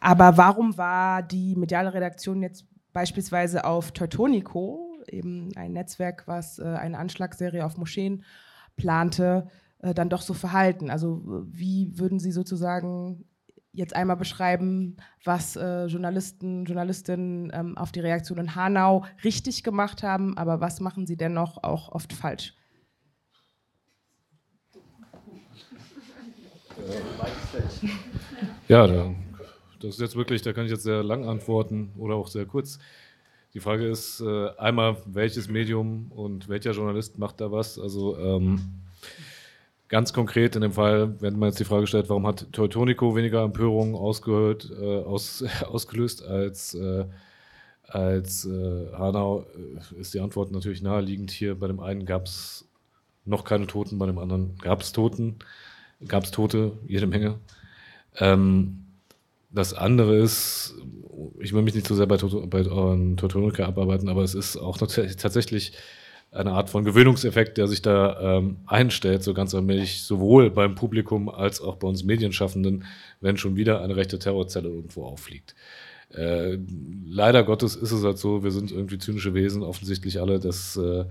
aber warum war die mediale Redaktion jetzt beispielsweise auf Teutonico, eben ein Netzwerk, was äh, eine Anschlagsserie auf Moscheen plante, äh, dann doch so verhalten? Also wie würden Sie sozusagen jetzt einmal beschreiben, was äh, Journalisten, Journalistinnen ähm, auf die Reaktion in Hanau richtig gemacht haben, aber was machen sie dennoch auch oft falsch? Ja, das ist jetzt wirklich, da kann ich jetzt sehr lang antworten oder auch sehr kurz. Die Frage ist äh, einmal, welches Medium und welcher Journalist macht da was? Also ähm, ganz konkret in dem Fall, wenn man jetzt die Frage stellt, warum hat Teutonico weniger Empörung ausgehört, äh, aus, ausgelöst als, äh, als äh, Hanau, äh, ist die Antwort natürlich naheliegend. Hier bei dem einen gab es noch keine Toten, bei dem anderen gab es Toten, gab es Tote, jede Menge. Ähm, das andere ist, ich will mich nicht so sehr bei, bei Teutonica abarbeiten, aber es ist auch tatsächlich eine Art von Gewöhnungseffekt, der sich da ähm, einstellt, so ganz allmählich, sowohl beim Publikum als auch bei uns Medienschaffenden, wenn schon wieder eine rechte Terrorzelle irgendwo auffliegt. Äh, leider Gottes ist es halt so, wir sind irgendwie zynische Wesen, offensichtlich alle, dass äh,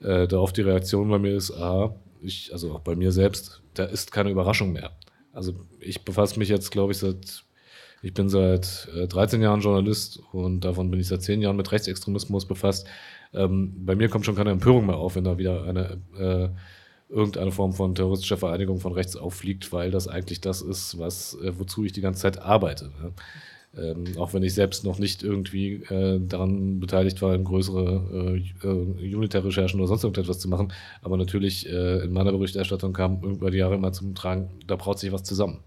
äh, darauf die Reaktion bei mir ist, ah, ich, also auch bei mir selbst, da ist keine Überraschung mehr. Also ich befasse mich jetzt, glaube ich, seit ich bin seit äh, 13 Jahren Journalist und davon bin ich seit 10 Jahren mit Rechtsextremismus befasst. Ähm, bei mir kommt schon keine Empörung mehr auf, wenn da wieder eine äh, irgendeine Form von terroristischer Vereinigung von rechts auffliegt, weil das eigentlich das ist, was, äh, wozu ich die ganze Zeit arbeite. Ne? Ähm, auch wenn ich selbst noch nicht irgendwie äh, daran beteiligt war, größere äh, äh, Unit-Recherchen oder sonst irgendetwas zu machen. Aber natürlich äh, in meiner Berichterstattung kam über die Jahre immer zum Tragen, da braut sich was zusammen.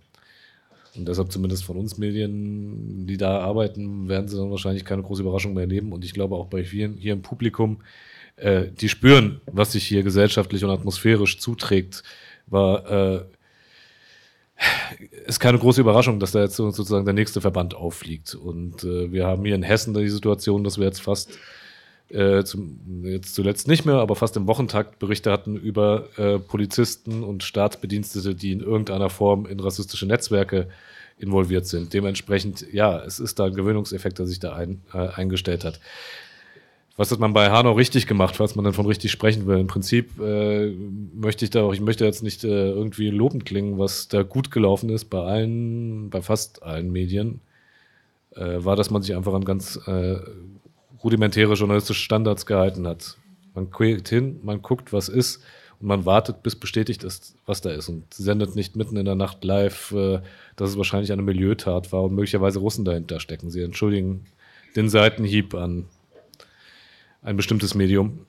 Und deshalb zumindest von uns Medien, die da arbeiten, werden sie dann wahrscheinlich keine große Überraschung mehr erleben. Und ich glaube auch bei vielen hier im Publikum, äh, die spüren, was sich hier gesellschaftlich und atmosphärisch zuträgt, war äh, ist keine große Überraschung, dass da jetzt sozusagen der nächste Verband auffliegt. Und äh, wir haben hier in Hessen die Situation, dass wir jetzt fast äh, zum, jetzt zuletzt nicht mehr, aber fast im Wochentakt Berichte hatten über äh, Polizisten und Staatsbedienstete, die in irgendeiner Form in rassistische Netzwerke involviert sind. Dementsprechend, ja, es ist da ein Gewöhnungseffekt, der sich da ein, äh, eingestellt hat. Was hat man bei Hanau richtig gemacht, falls man dann von richtig sprechen will? Im Prinzip äh, möchte ich da auch, ich möchte jetzt nicht äh, irgendwie lobend klingen, was da gut gelaufen ist bei allen, bei fast allen Medien, äh, war, dass man sich einfach an ganz äh, rudimentäre journalistische Standards gehalten hat. Man guckt hin, man guckt, was ist und man wartet, bis bestätigt ist, was da ist und sendet nicht mitten in der Nacht live, äh, dass es wahrscheinlich eine Milieutat war und möglicherweise Russen dahinter stecken. Sie entschuldigen den Seitenhieb an ein bestimmtes Medium.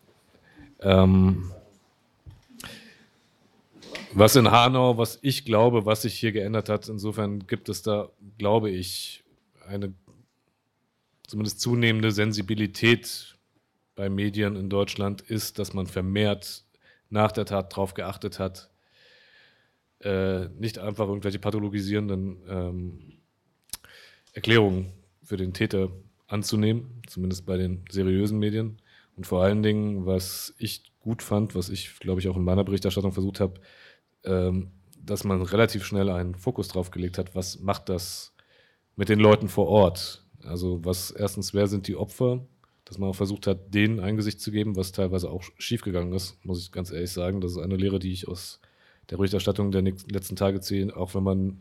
Ähm, was in Hanau, was ich glaube, was sich hier geändert hat, insofern gibt es da, glaube ich, eine zumindest zunehmende Sensibilität bei Medien in Deutschland ist, dass man vermehrt nach der Tat darauf geachtet hat, äh, nicht einfach irgendwelche pathologisierenden ähm, Erklärungen für den Täter anzunehmen, zumindest bei den seriösen Medien. Und vor allen Dingen, was ich gut fand, was ich, glaube ich, auch in meiner Berichterstattung versucht habe, ähm, dass man relativ schnell einen Fokus drauf gelegt hat, was macht das mit den Leuten vor Ort? Also was erstens, wer sind die Opfer? Dass man auch versucht hat, denen ein Gesicht zu geben, was teilweise auch schiefgegangen ist, muss ich ganz ehrlich sagen. Das ist eine Lehre, die ich aus der Berichterstattung der letzten Tage ziehe. Auch wenn man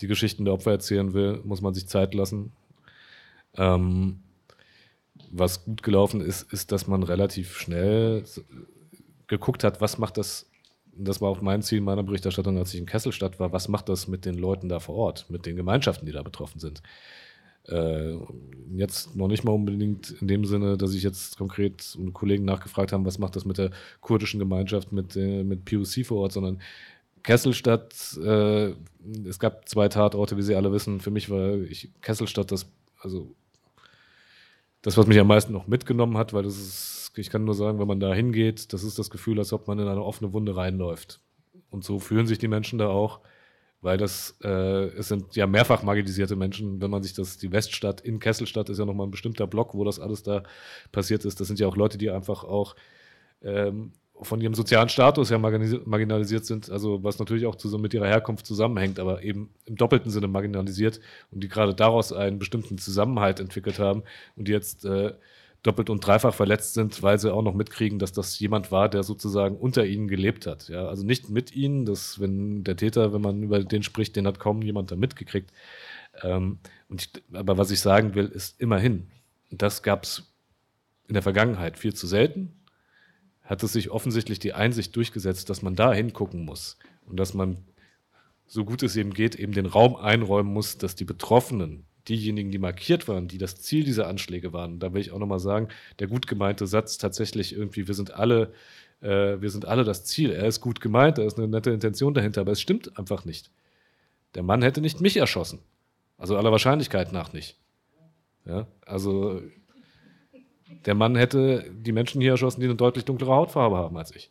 die Geschichten der Opfer erzählen will, muss man sich Zeit lassen. Ähm, was gut gelaufen ist, ist, dass man relativ schnell geguckt hat, was macht das das war auch mein Ziel meiner Berichterstattung, als ich in Kesselstadt war, was macht das mit den Leuten da vor Ort, mit den Gemeinschaften, die da betroffen sind. Äh, jetzt noch nicht mal unbedingt in dem Sinne, dass ich jetzt konkret Kollegen nachgefragt haben, was macht das mit der kurdischen Gemeinschaft, mit, äh, mit POC vor Ort, sondern Kesselstadt, äh, es gab zwei Tatorte, wie Sie alle wissen. Für mich war ich, Kesselstadt das, also das, was mich am meisten noch mitgenommen hat, weil das ist ich kann nur sagen, wenn man da hingeht, das ist das Gefühl, als ob man in eine offene Wunde reinläuft. Und so fühlen sich die Menschen da auch, weil das, äh, es sind ja mehrfach marginalisierte Menschen, wenn man sich das, die Weststadt in Kesselstadt ist ja nochmal ein bestimmter Block, wo das alles da passiert ist. Das sind ja auch Leute, die einfach auch ähm, von ihrem sozialen Status ja marginalisiert sind, also was natürlich auch zu, mit ihrer Herkunft zusammenhängt, aber eben im doppelten Sinne marginalisiert und die gerade daraus einen bestimmten Zusammenhalt entwickelt haben und die jetzt äh, doppelt und dreifach verletzt sind, weil sie auch noch mitkriegen, dass das jemand war, der sozusagen unter ihnen gelebt hat. Ja, also nicht mit ihnen, dass wenn der Täter, wenn man über den spricht, den hat kaum jemand da mitgekriegt. Ähm, ich, aber was ich sagen will, ist immerhin, das gab es in der Vergangenheit viel zu selten, hat es sich offensichtlich die Einsicht durchgesetzt, dass man da hingucken muss und dass man, so gut es eben geht, eben den Raum einräumen muss, dass die Betroffenen diejenigen, die markiert waren, die das Ziel dieser Anschläge waren, da will ich auch nochmal sagen, der gut gemeinte Satz tatsächlich irgendwie, wir sind alle, äh, wir sind alle das Ziel. Er ist gut gemeint, da ist eine nette Intention dahinter, aber es stimmt einfach nicht. Der Mann hätte nicht mich erschossen. Also aller Wahrscheinlichkeit nach nicht. Ja, also der Mann hätte die Menschen hier erschossen, die eine deutlich dunklere Hautfarbe haben als ich.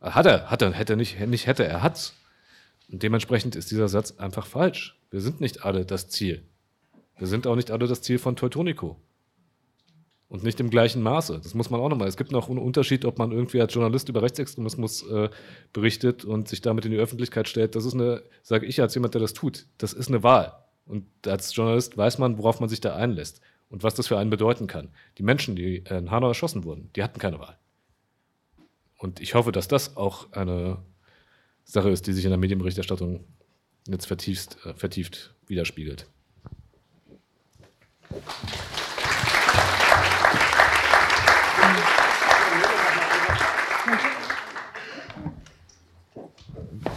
Hat er, hat er, hätte nicht, nicht hätte, er hat's. Und dementsprechend ist dieser Satz einfach falsch. Wir sind nicht alle das Ziel. Wir sind auch nicht alle das Ziel von Teutonico. Und nicht im gleichen Maße. Das muss man auch nochmal. Es gibt noch einen Unterschied, ob man irgendwie als Journalist über Rechtsextremismus äh, berichtet und sich damit in die Öffentlichkeit stellt. Das ist eine, sage ich als jemand, der das tut, das ist eine Wahl. Und als Journalist weiß man, worauf man sich da einlässt und was das für einen bedeuten kann. Die Menschen, die in Hanau erschossen wurden, die hatten keine Wahl. Und ich hoffe, dass das auch eine Sache ist, die sich in der Medienberichterstattung jetzt vertieft, äh, vertieft widerspiegelt.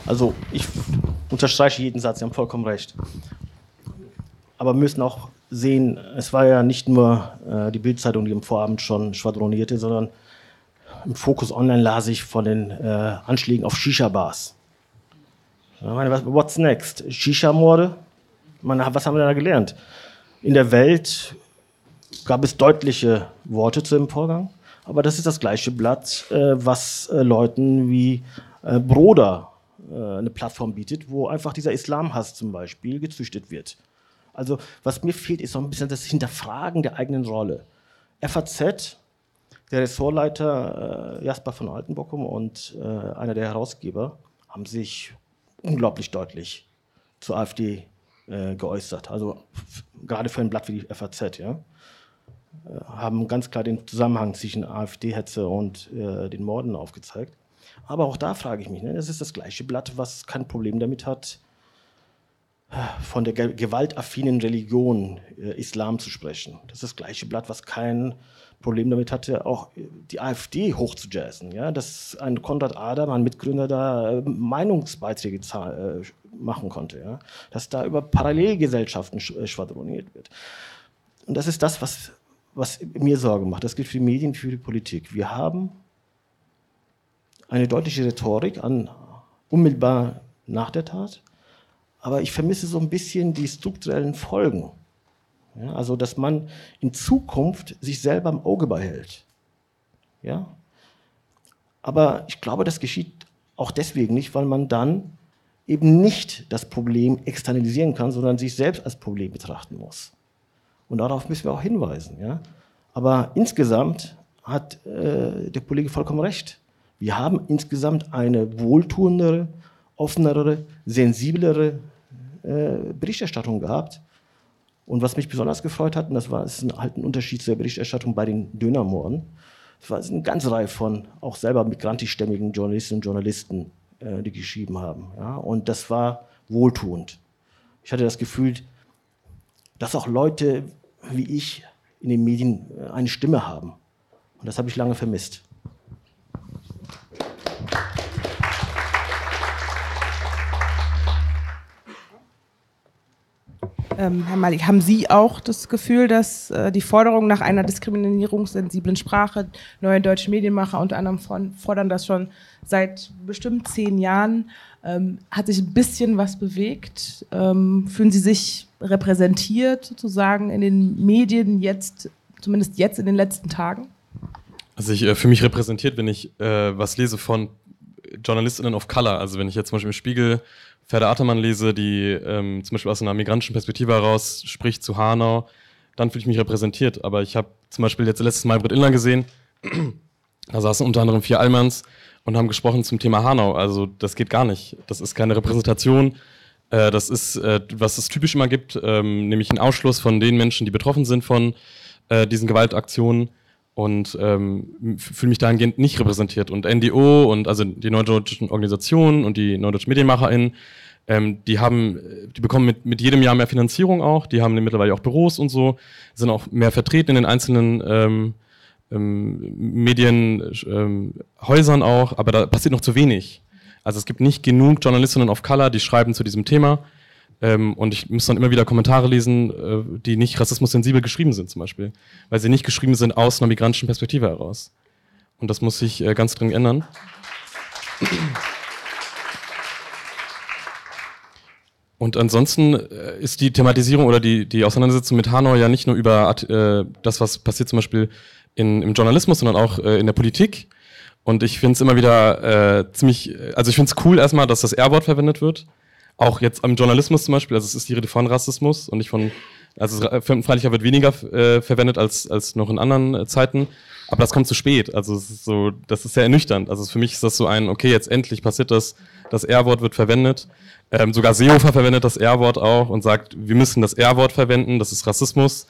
Also ich unterstreiche jeden Satz, Sie haben vollkommen recht. Aber wir müssen auch sehen, es war ja nicht nur äh, die Bildzeitung, die im Vorabend schon schwadronierte, sondern im Fokus Online las ich von den äh, Anschlägen auf Shisha-Bars. What's next? Shisha-Morde? Was haben wir da gelernt? In der Welt gab es deutliche Worte zu dem Vorgang, aber das ist das gleiche Blatt, äh, was äh, Leuten wie äh, Broder äh, eine Plattform bietet, wo einfach dieser Islamhass zum Beispiel gezüchtet wird. Also was mir fehlt, ist so ein bisschen das Hinterfragen der eigenen Rolle. FAZ, der Ressortleiter äh, Jasper von Altenbockum und äh, einer der Herausgeber haben sich unglaublich deutlich zur AfD äh, geäußert. Also gerade für ein Blatt wie die FAZ, ja. Äh, haben ganz klar den Zusammenhang zwischen AfD-Hetze und äh, den Morden aufgezeigt. Aber auch da frage ich mich, ne, das ist das gleiche Blatt, was kein Problem damit hat, von der gewaltaffinen Religion äh, Islam zu sprechen. Das ist das gleiche Blatt, was kein Problem damit hatte, auch die AfD hochzujazzen. Ja? Dass ein Konrad Adam, ein Mitgründer, da äh, Meinungsbeiträge äh, machen konnte. Ja? Dass da über Parallelgesellschaften äh, schwadroniert wird. Und das ist das, was, was mir Sorge macht. Das gilt für die Medien, für die Politik. Wir haben eine deutliche Rhetorik an unmittelbar nach der Tat, aber ich vermisse so ein bisschen die strukturellen Folgen. Ja, also, dass man in Zukunft sich selber im Auge behält. Ja? Aber ich glaube, das geschieht auch deswegen nicht, weil man dann eben nicht das Problem externalisieren kann, sondern sich selbst als Problem betrachten muss. Und darauf müssen wir auch hinweisen. Ja? Aber insgesamt hat äh, der Kollege vollkommen recht. Wir haben insgesamt eine wohltuendere, offenere, sensiblere äh, Berichterstattung gehabt. Und was mich besonders gefreut hat, und das war ist halt ein Unterschied zur Berichterstattung bei den Dönermorden, es war eine ganze Reihe von auch selber migrantischstämmigen Journalistinnen und Journalisten, äh, die geschrieben haben. Ja? Und das war wohltuend. Ich hatte das Gefühl, dass auch Leute wie ich in den Medien äh, eine Stimme haben. Und das habe ich lange vermisst. Ähm, Herr Malik, haben Sie auch das Gefühl, dass äh, die Forderung nach einer diskriminierungssensiblen Sprache, neue deutsche Medienmacher unter anderem von, fordern das schon seit bestimmt zehn Jahren, ähm, hat sich ein bisschen was bewegt? Ähm, fühlen Sie sich repräsentiert sozusagen in den Medien jetzt, zumindest jetzt in den letzten Tagen? Also ich äh, fühle mich repräsentiert, wenn ich äh, was lese von JournalistInnen of Color. Also wenn ich jetzt zum Beispiel im Spiegel Ferda Attermann lese, die ähm, zum Beispiel aus einer migrantischen Perspektive heraus spricht zu Hanau, dann fühle ich mich repräsentiert. Aber ich habe zum Beispiel jetzt letztes Mal Britt Inler gesehen, da saßen unter anderem vier Allmanns und haben gesprochen zum Thema Hanau. Also das geht gar nicht. Das ist keine Repräsentation. Äh, das ist, äh, was es typisch immer gibt, ähm, nämlich ein Ausschluss von den Menschen, die betroffen sind von äh, diesen Gewaltaktionen und ähm, fühle mich dahingehend nicht repräsentiert. Und NDO und also die neudeutschen Organisationen und die neudeutschen MedienmacherInnen, ähm, die haben, die bekommen mit, mit jedem Jahr mehr Finanzierung auch, die haben mittlerweile auch Büros und so, sind auch mehr vertreten in den einzelnen ähm, ähm, Medienhäusern ähm, auch, aber da passiert noch zu wenig. Also es gibt nicht genug Journalistinnen of Color, die schreiben zu diesem Thema. Ähm, und ich muss dann immer wieder Kommentare lesen, äh, die nicht rassismussensibel geschrieben sind zum Beispiel, weil sie nicht geschrieben sind aus einer migrantischen Perspektive heraus. Und das muss sich äh, ganz dringend ändern. Und ansonsten äh, ist die Thematisierung oder die, die Auseinandersetzung mit Hanau ja nicht nur über äh, das, was passiert zum Beispiel in, im Journalismus, sondern auch äh, in der Politik. Und ich finde es immer wieder äh, ziemlich, also ich finde es cool erstmal, dass das R-Wort verwendet wird auch jetzt am Journalismus zum Beispiel, also es ist die Rede von Rassismus und nicht von, also Fremdenfeindlichkeit wird weniger äh, verwendet als, als noch in anderen äh, Zeiten, aber das kommt zu spät. Also es ist so, das ist sehr ernüchternd. Also für mich ist das so ein, okay, jetzt endlich passiert das, das R-Wort wird verwendet. Ähm, sogar Seehofer verwendet das R-Wort auch und sagt, wir müssen das R-Wort verwenden, das ist Rassismus.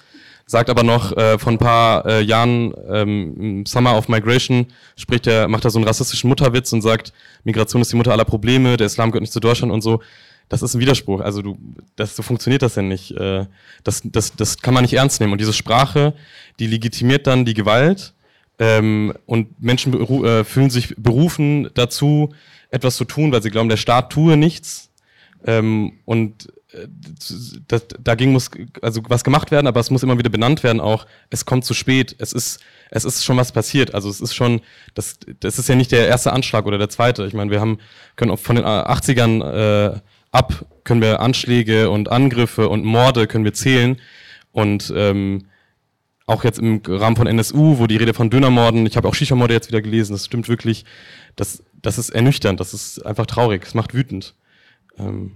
Sagt aber noch, äh, vor ein paar äh, Jahren ähm, Summer of Migration spricht er, macht er so einen rassistischen Mutterwitz und sagt, Migration ist die Mutter aller Probleme, der Islam gehört nicht zu Deutschland und so das ist ein Widerspruch. Also du, das, so funktioniert das ja nicht. Äh, das, das, das kann man nicht ernst nehmen. Und diese Sprache, die legitimiert dann die Gewalt ähm, und Menschen äh, fühlen sich berufen dazu, etwas zu tun, weil sie glauben, der Staat tue nichts. Ähm, und äh, dagegen muss also was gemacht werden, aber es muss immer wieder benannt werden auch, es kommt zu spät, es ist, es ist schon was passiert. Also es ist schon, das, das ist ja nicht der erste Anschlag oder der zweite. Ich meine, wir haben, können auch von den 80ern äh, ab können wir Anschläge und Angriffe und Morde können wir zählen. Und ähm, auch jetzt im Rahmen von NSU, wo die Rede von Dönermorden, ich habe auch Shisha-Morde jetzt wieder gelesen, das stimmt wirklich, das, das ist ernüchternd, das ist einfach traurig, es macht wütend. Ähm.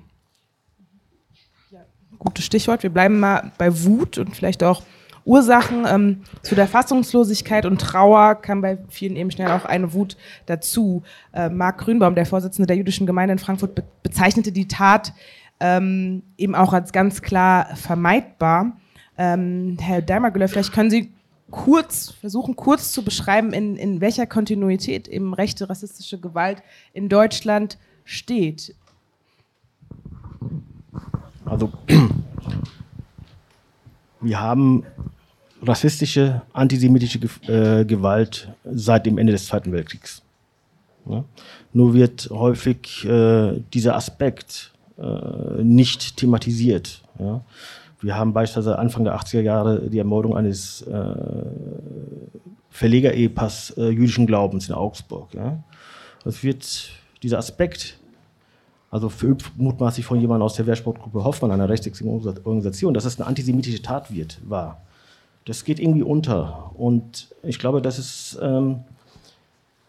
Ja, gutes Stichwort, wir bleiben mal bei Wut und vielleicht auch Ursachen ähm, zu der Fassungslosigkeit und Trauer kam bei vielen eben schnell auch eine Wut dazu. Äh, Marc Grünbaum, der Vorsitzende der jüdischen Gemeinde in Frankfurt, be bezeichnete die Tat ähm, eben auch als ganz klar vermeidbar. Ähm, Herr Daimergüller, vielleicht können Sie kurz versuchen, kurz zu beschreiben, in, in welcher Kontinuität eben rechte rassistische Gewalt in Deutschland steht. Also wir haben rassistische, antisemitische äh, Gewalt seit dem Ende des Zweiten Weltkriegs. Ja? Nur wird häufig äh, dieser Aspekt äh, nicht thematisiert. Ja? Wir haben beispielsweise Anfang der 80er Jahre die Ermordung eines äh, Verleger-Ehepaars äh, jüdischen Glaubens in Augsburg. Ja? Es wird dieser Aspekt, also verübt mutmaßlich von jemandem aus der Wehrsportgruppe Hoffmann, einer rechtsextremen Organisation, dass es eine antisemitische Tat wird, war. Das geht irgendwie unter. Und ich glaube, das ist ähm,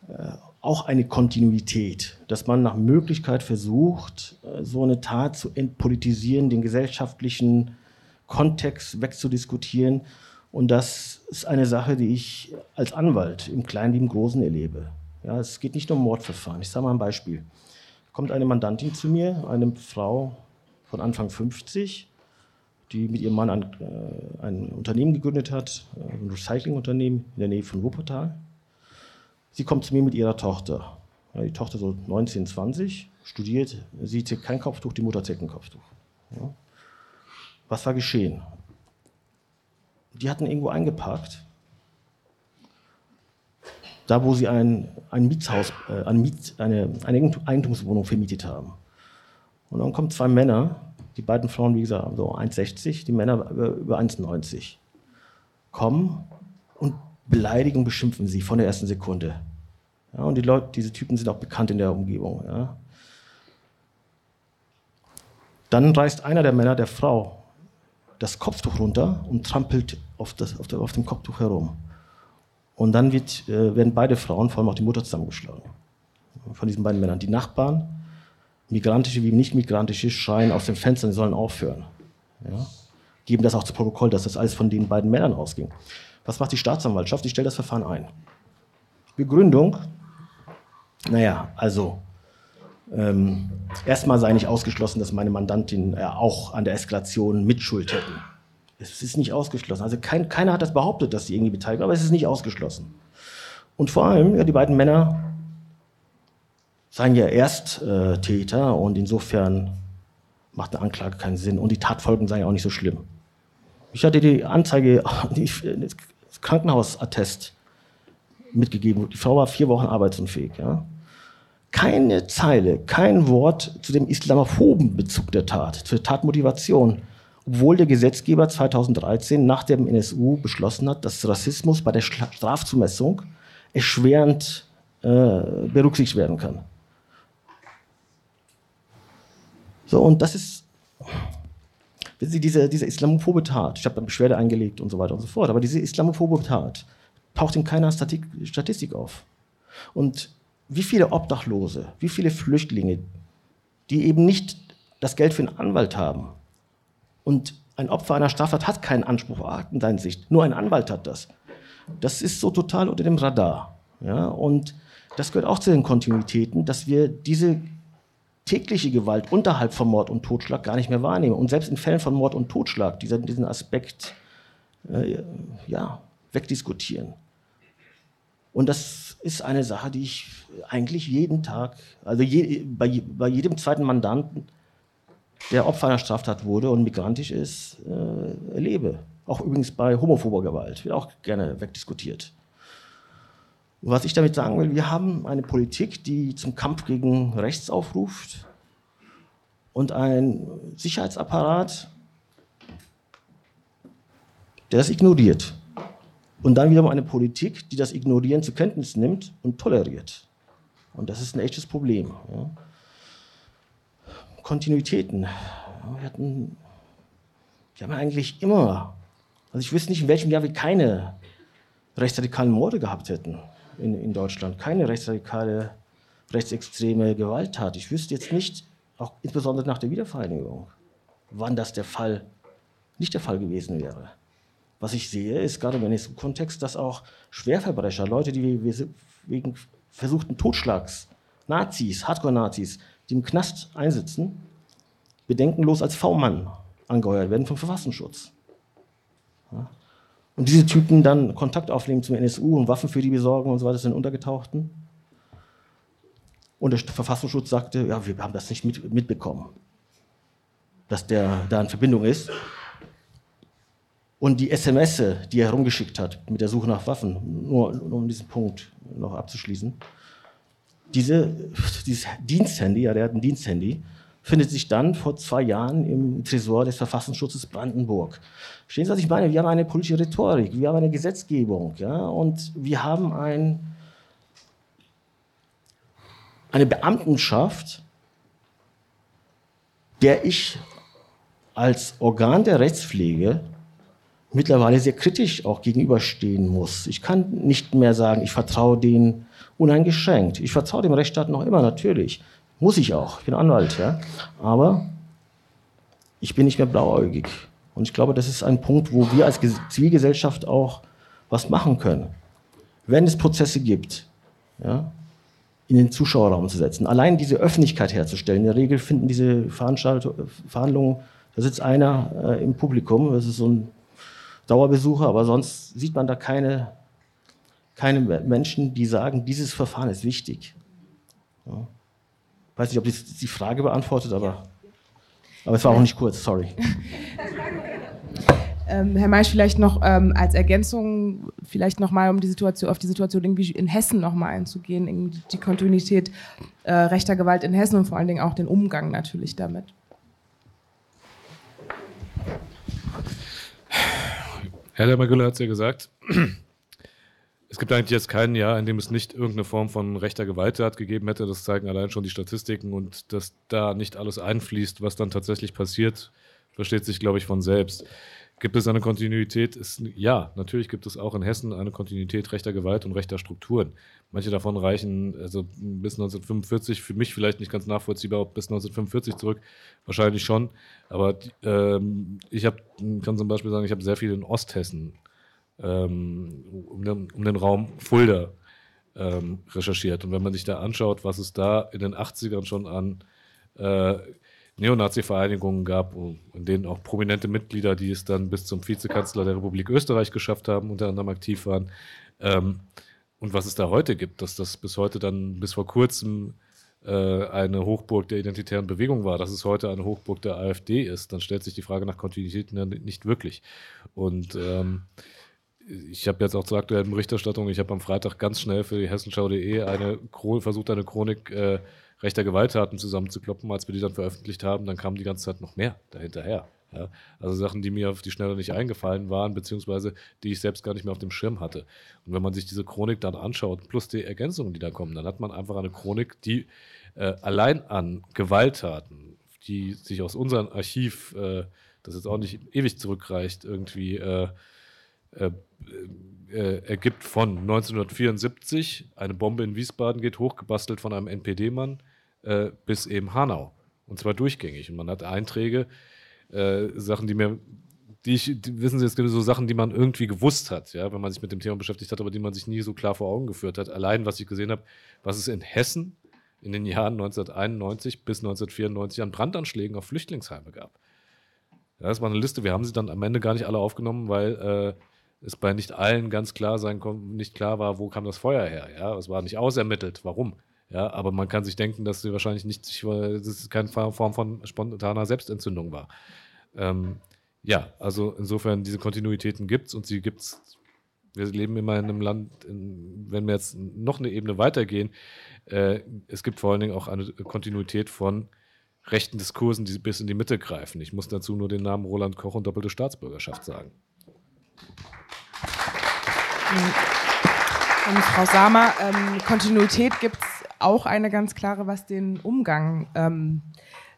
äh, auch eine Kontinuität, dass man nach Möglichkeit versucht, äh, so eine Tat zu entpolitisieren, den gesellschaftlichen Kontext wegzudiskutieren. Und das ist eine Sache, die ich als Anwalt im Kleinen wie im Großen erlebe. Ja, es geht nicht um Mordverfahren. Ich sage mal ein Beispiel. Kommt eine Mandantin zu mir, eine Frau von Anfang 50, die mit ihrem Mann ein, äh, ein Unternehmen gegründet hat, äh, ein Recyclingunternehmen in der Nähe von Wuppertal. Sie kommt zu mir mit ihrer Tochter. Ja, die Tochter so 19, 20, studiert, sie trägt kein Kopftuch, die Mutter trägt ein Kopftuch. Ja. Was war geschehen? Die hatten irgendwo eingeparkt, da wo sie ein, ein Mietshaus, äh, eine, Miet, eine, eine Eigentumswohnung vermietet haben. Und dann kommen zwei Männer, die beiden Frauen, wie gesagt, so 1,60, die Männer über 1,90, kommen und beleidigen beschimpfen sie von der ersten Sekunde. Ja, und die Leute, diese Typen sind auch bekannt in der Umgebung. Ja. Dann reißt einer der Männer der Frau das Kopftuch runter und trampelt auf, das, auf, der, auf dem Kopftuch herum. Und dann wird, äh, werden beide Frauen, vor allem auch die Mutter, zusammengeschlagen. Von diesen beiden Männern. Die Nachbarn, migrantische wie nicht migrantische, schreien aus den Fenstern, sie sollen aufhören. Ja? Geben das auch zu Protokoll, dass das alles von den beiden Männern ausging. Was macht die Staatsanwaltschaft? Die stellt das Verfahren ein. Begründung, naja, also ähm, erstmal sei nicht ausgeschlossen, dass meine Mandantin äh, auch an der Eskalation Mitschuld hätten. Es ist nicht ausgeschlossen. Also kein, keiner hat das behauptet, dass sie irgendwie beteiligt waren, aber es ist nicht ausgeschlossen. Und vor allem, ja, die beiden Männer seien ja Ersttäter äh, und insofern macht eine Anklage keinen Sinn und die Tatfolgen seien ja auch nicht so schlimm. Ich hatte die Anzeige, das Krankenhausattest mitgegeben. Die Frau war vier Wochen arbeitsunfähig. Ja? keine Zeile, kein Wort zu dem islamophoben Bezug der Tat, zur Tatmotivation, obwohl der Gesetzgeber 2013 nach dem NSU beschlossen hat, dass Rassismus bei der Strafzumessung erschwerend äh, berücksichtigt werden kann. So, und das ist diese, diese islamophobe Tat. Ich habe eine Beschwerde eingelegt und so weiter und so fort. Aber diese islamophobe Tat taucht in keiner Statistik auf. Und wie viele Obdachlose, wie viele Flüchtlinge, die eben nicht das Geld für einen Anwalt haben. Und ein Opfer einer Straftat hat keinen Anspruch auf Akteneinsicht, nur ein Anwalt hat das. Das ist so total unter dem Radar. Ja? Und das gehört auch zu den Kontinuitäten, dass wir diese tägliche Gewalt unterhalb von Mord und Totschlag gar nicht mehr wahrnehmen. Und selbst in Fällen von Mord und Totschlag diesen, diesen Aspekt äh, ja, wegdiskutieren. Und das ist eine Sache, die ich eigentlich jeden Tag, also je, bei, bei, jedem zweiten Mandanten, der Opfer einer Straftat wurde und migrantisch ist, äh, erlebe. Auch übrigens bei homophober Gewalt, wird auch gerne wegdiskutiert. Und was ich damit sagen will, wir haben eine Politik, die zum Kampf gegen Rechts aufruft und ein Sicherheitsapparat, der das ignoriert. Und dann wiederum eine Politik, die das Ignorieren zur Kenntnis nimmt und toleriert. Und das ist ein echtes Problem. Ja. Kontinuitäten. Wir, hatten, wir haben eigentlich immer, also ich wüsste nicht, in welchem Jahr wir keine rechtsradikalen Morde gehabt hätten in, in Deutschland. Keine rechtsradikale, rechtsextreme Gewalttat. Ich wüsste jetzt nicht, auch insbesondere nach der Wiedervereinigung, wann das der Fall, nicht der Fall gewesen wäre. Was ich sehe, ist gerade im NSU-Kontext, dass auch Schwerverbrecher, Leute, die wegen versuchten Totschlags, Nazis, Hardcore-Nazis, die im Knast einsitzen, bedenkenlos als V-Mann angeheuert werden vom Verfassungsschutz. Ja. Und diese Typen dann Kontakt aufnehmen zum NSU und Waffen für die besorgen und so weiter, sind Untergetauchten. Und der Verfassungsschutz sagte, ja, wir haben das nicht mit, mitbekommen, dass der da in Verbindung ist. Und die SMS, die er herumgeschickt hat mit der Suche nach Waffen, nur, nur um diesen Punkt noch abzuschließen, diese, dieses Diensthandy, ja, der hat ein Diensthandy, findet sich dann vor zwei Jahren im Tresor des Verfassungsschutzes Brandenburg. Verstehen Sie, was ich meine? Wir haben eine politische Rhetorik, wir haben eine Gesetzgebung ja, und wir haben ein, eine Beamtenschaft, der ich als Organ der Rechtspflege mittlerweile sehr kritisch auch gegenüberstehen muss. Ich kann nicht mehr sagen, ich vertraue denen uneingeschränkt. Ich vertraue dem Rechtsstaat noch immer, natürlich. Muss ich auch. Ich bin Anwalt, ja. Aber ich bin nicht mehr blauäugig. Und ich glaube, das ist ein Punkt, wo wir als Zivilgesellschaft auch was machen können. Wenn es Prozesse gibt, ja, in den Zuschauerraum zu setzen, allein diese Öffentlichkeit herzustellen. In der Regel finden diese Verhandlungen, da sitzt einer äh, im Publikum, das ist so ein Dauerbesucher, aber sonst sieht man da keine, keine Menschen, die sagen, dieses Verfahren ist wichtig. Ja. Ich weiß nicht, ob das die Frage beantwortet, aber, aber es war auch nicht kurz, sorry. Ähm, Herr Meisch, vielleicht noch ähm, als Ergänzung, vielleicht nochmal um die Situation, auf die Situation irgendwie in Hessen nochmal einzugehen, irgendwie die Kontinuität äh, rechter Gewalt in Hessen und vor allen Dingen auch den Umgang natürlich damit. Herr Dermagüller hat es ja gesagt, es gibt eigentlich jetzt kein Jahr, in dem es nicht irgendeine Form von rechter Gewalttat gegeben hätte. Das zeigen allein schon die Statistiken und dass da nicht alles einfließt, was dann tatsächlich passiert, versteht sich, glaube ich, von selbst. Gibt es eine Kontinuität? Ist, ja, natürlich gibt es auch in Hessen eine Kontinuität rechter Gewalt und rechter Strukturen. Manche davon reichen also bis 1945, für mich vielleicht nicht ganz nachvollziehbar, bis 1945 zurück, wahrscheinlich schon. Aber ähm, ich hab, kann zum Beispiel sagen, ich habe sehr viel in Osthessen ähm, um, den, um, den, Raum Fulda ähm, recherchiert. Und wenn man sich da anschaut, was es da in den 80ern schon an äh, Neonazi-Vereinigungen gab, in denen auch prominente Mitglieder, die es dann bis zum Vizekanzler der Republik Österreich geschafft haben, unter anderem aktiv waren. Ähm, und was es da heute gibt, dass das bis heute dann bis vor kurzem äh, eine Hochburg der identitären Bewegung war, dass es heute eine Hochburg der AfD ist, dann stellt sich die Frage nach Kontinuität nicht wirklich. Und ähm, ich habe jetzt auch zur aktuellen Berichterstattung, ich habe am Freitag ganz schnell für die hessenschau.de eine versucht, eine Chronik äh, rechter Gewalttaten zusammenzukloppen. Als wir die dann veröffentlicht haben, dann kamen die ganze Zeit noch mehr dahinterher. Ja? Also Sachen, die mir auf die Schnelle nicht eingefallen waren, beziehungsweise die ich selbst gar nicht mehr auf dem Schirm hatte. Und wenn man sich diese Chronik dann anschaut, plus die Ergänzungen, die da kommen, dann hat man einfach eine Chronik, die äh, allein an Gewalttaten, die sich aus unserem Archiv, äh, das jetzt auch nicht ewig zurückreicht, irgendwie äh, äh, ergibt von 1974, eine Bombe in Wiesbaden geht hochgebastelt von einem NPD-Mann äh, bis eben Hanau. Und zwar durchgängig. Und man hat Einträge, äh, Sachen, die mir, die ich, die, wissen Sie, es gibt so Sachen, die man irgendwie gewusst hat, ja, wenn man sich mit dem Thema beschäftigt hat, aber die man sich nie so klar vor Augen geführt hat. Allein, was ich gesehen habe, was es in Hessen in den Jahren 1991 bis 1994 an Brandanschlägen auf Flüchtlingsheime gab. Ja, das war eine Liste, wir haben sie dann am Ende gar nicht alle aufgenommen, weil äh, es bei nicht allen ganz klar sein nicht klar war, wo kam das Feuer her. Ja, es war nicht ausermittelt, warum. Ja, aber man kann sich denken, dass sie wahrscheinlich nicht, dass es keine Form von spontaner Selbstentzündung war. Ähm, ja, also insofern diese Kontinuitäten gibt es und sie gibt es. Wir leben immer in einem Land, in, wenn wir jetzt noch eine Ebene weitergehen, äh, es gibt vor allen Dingen auch eine Kontinuität von rechten Diskursen, die bis in die Mitte greifen. Ich muss dazu nur den Namen Roland Koch und doppelte Staatsbürgerschaft sagen. Und Frau Sama, ähm, Kontinuität gibt es auch eine ganz klare, was den Umgang ähm,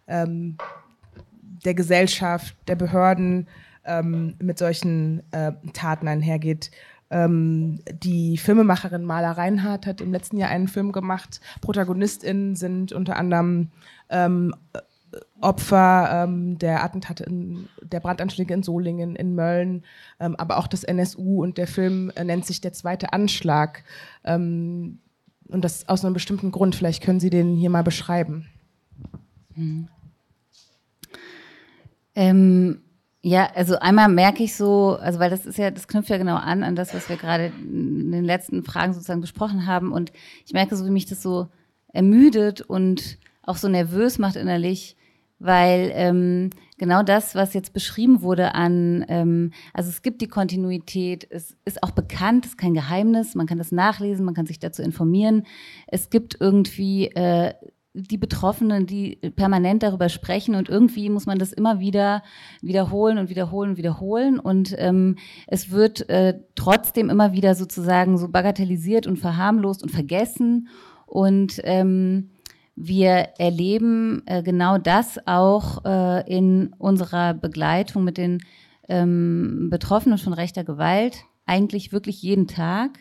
ähm, der Gesellschaft, der Behörden ähm, mit solchen äh, Taten einhergeht. Ähm, die Filmemacherin Maler Reinhardt hat im letzten Jahr einen Film gemacht. ProtagonistInnen sind unter anderem ähm, Opfer ähm, der Attentate, in, der Brandanschläge in Solingen, in Mölln, ähm, aber auch das NSU und der Film äh, nennt sich Der zweite Anschlag. Ähm, und das aus einem bestimmten Grund. Vielleicht können Sie den hier mal beschreiben. Hm. Ähm, ja, also einmal merke ich so, also weil das ist ja, das knüpft ja genau an an das, was wir gerade in den letzten Fragen sozusagen besprochen haben. Und ich merke so, wie mich das so ermüdet und auch so nervös macht innerlich, weil ähm, genau das, was jetzt beschrieben wurde an, ähm, also es gibt die Kontinuität, es ist auch bekannt, es ist kein Geheimnis, man kann das nachlesen, man kann sich dazu informieren. Es gibt irgendwie äh, die Betroffenen, die permanent darüber sprechen und irgendwie muss man das immer wieder wiederholen und wiederholen und wiederholen und ähm, es wird äh, trotzdem immer wieder sozusagen so bagatellisiert und verharmlost und vergessen und ähm, wir erleben äh, genau das auch äh, in unserer Begleitung mit den ähm, Betroffenen von rechter Gewalt, eigentlich wirklich jeden Tag.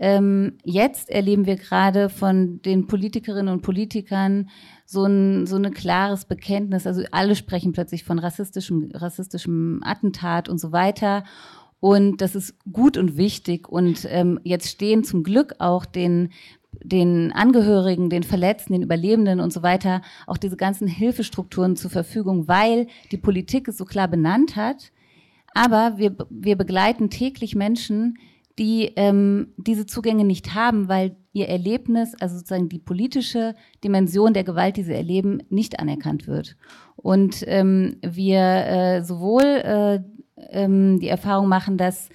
Ähm, jetzt erleben wir gerade von den Politikerinnen und Politikern so ein so ein klares Bekenntnis. Also alle sprechen plötzlich von rassistischem, rassistischem Attentat und so weiter. Und das ist gut und wichtig. Und ähm, jetzt stehen zum Glück auch den den Angehörigen, den Verletzten, den Überlebenden und so weiter auch diese ganzen Hilfestrukturen zur Verfügung, weil die Politik es so klar benannt hat. Aber wir, wir begleiten täglich Menschen, die ähm, diese Zugänge nicht haben, weil ihr Erlebnis, also sozusagen die politische Dimension der Gewalt, die sie erleben, nicht anerkannt wird. Und ähm, wir äh, sowohl äh, ähm, die Erfahrung machen, dass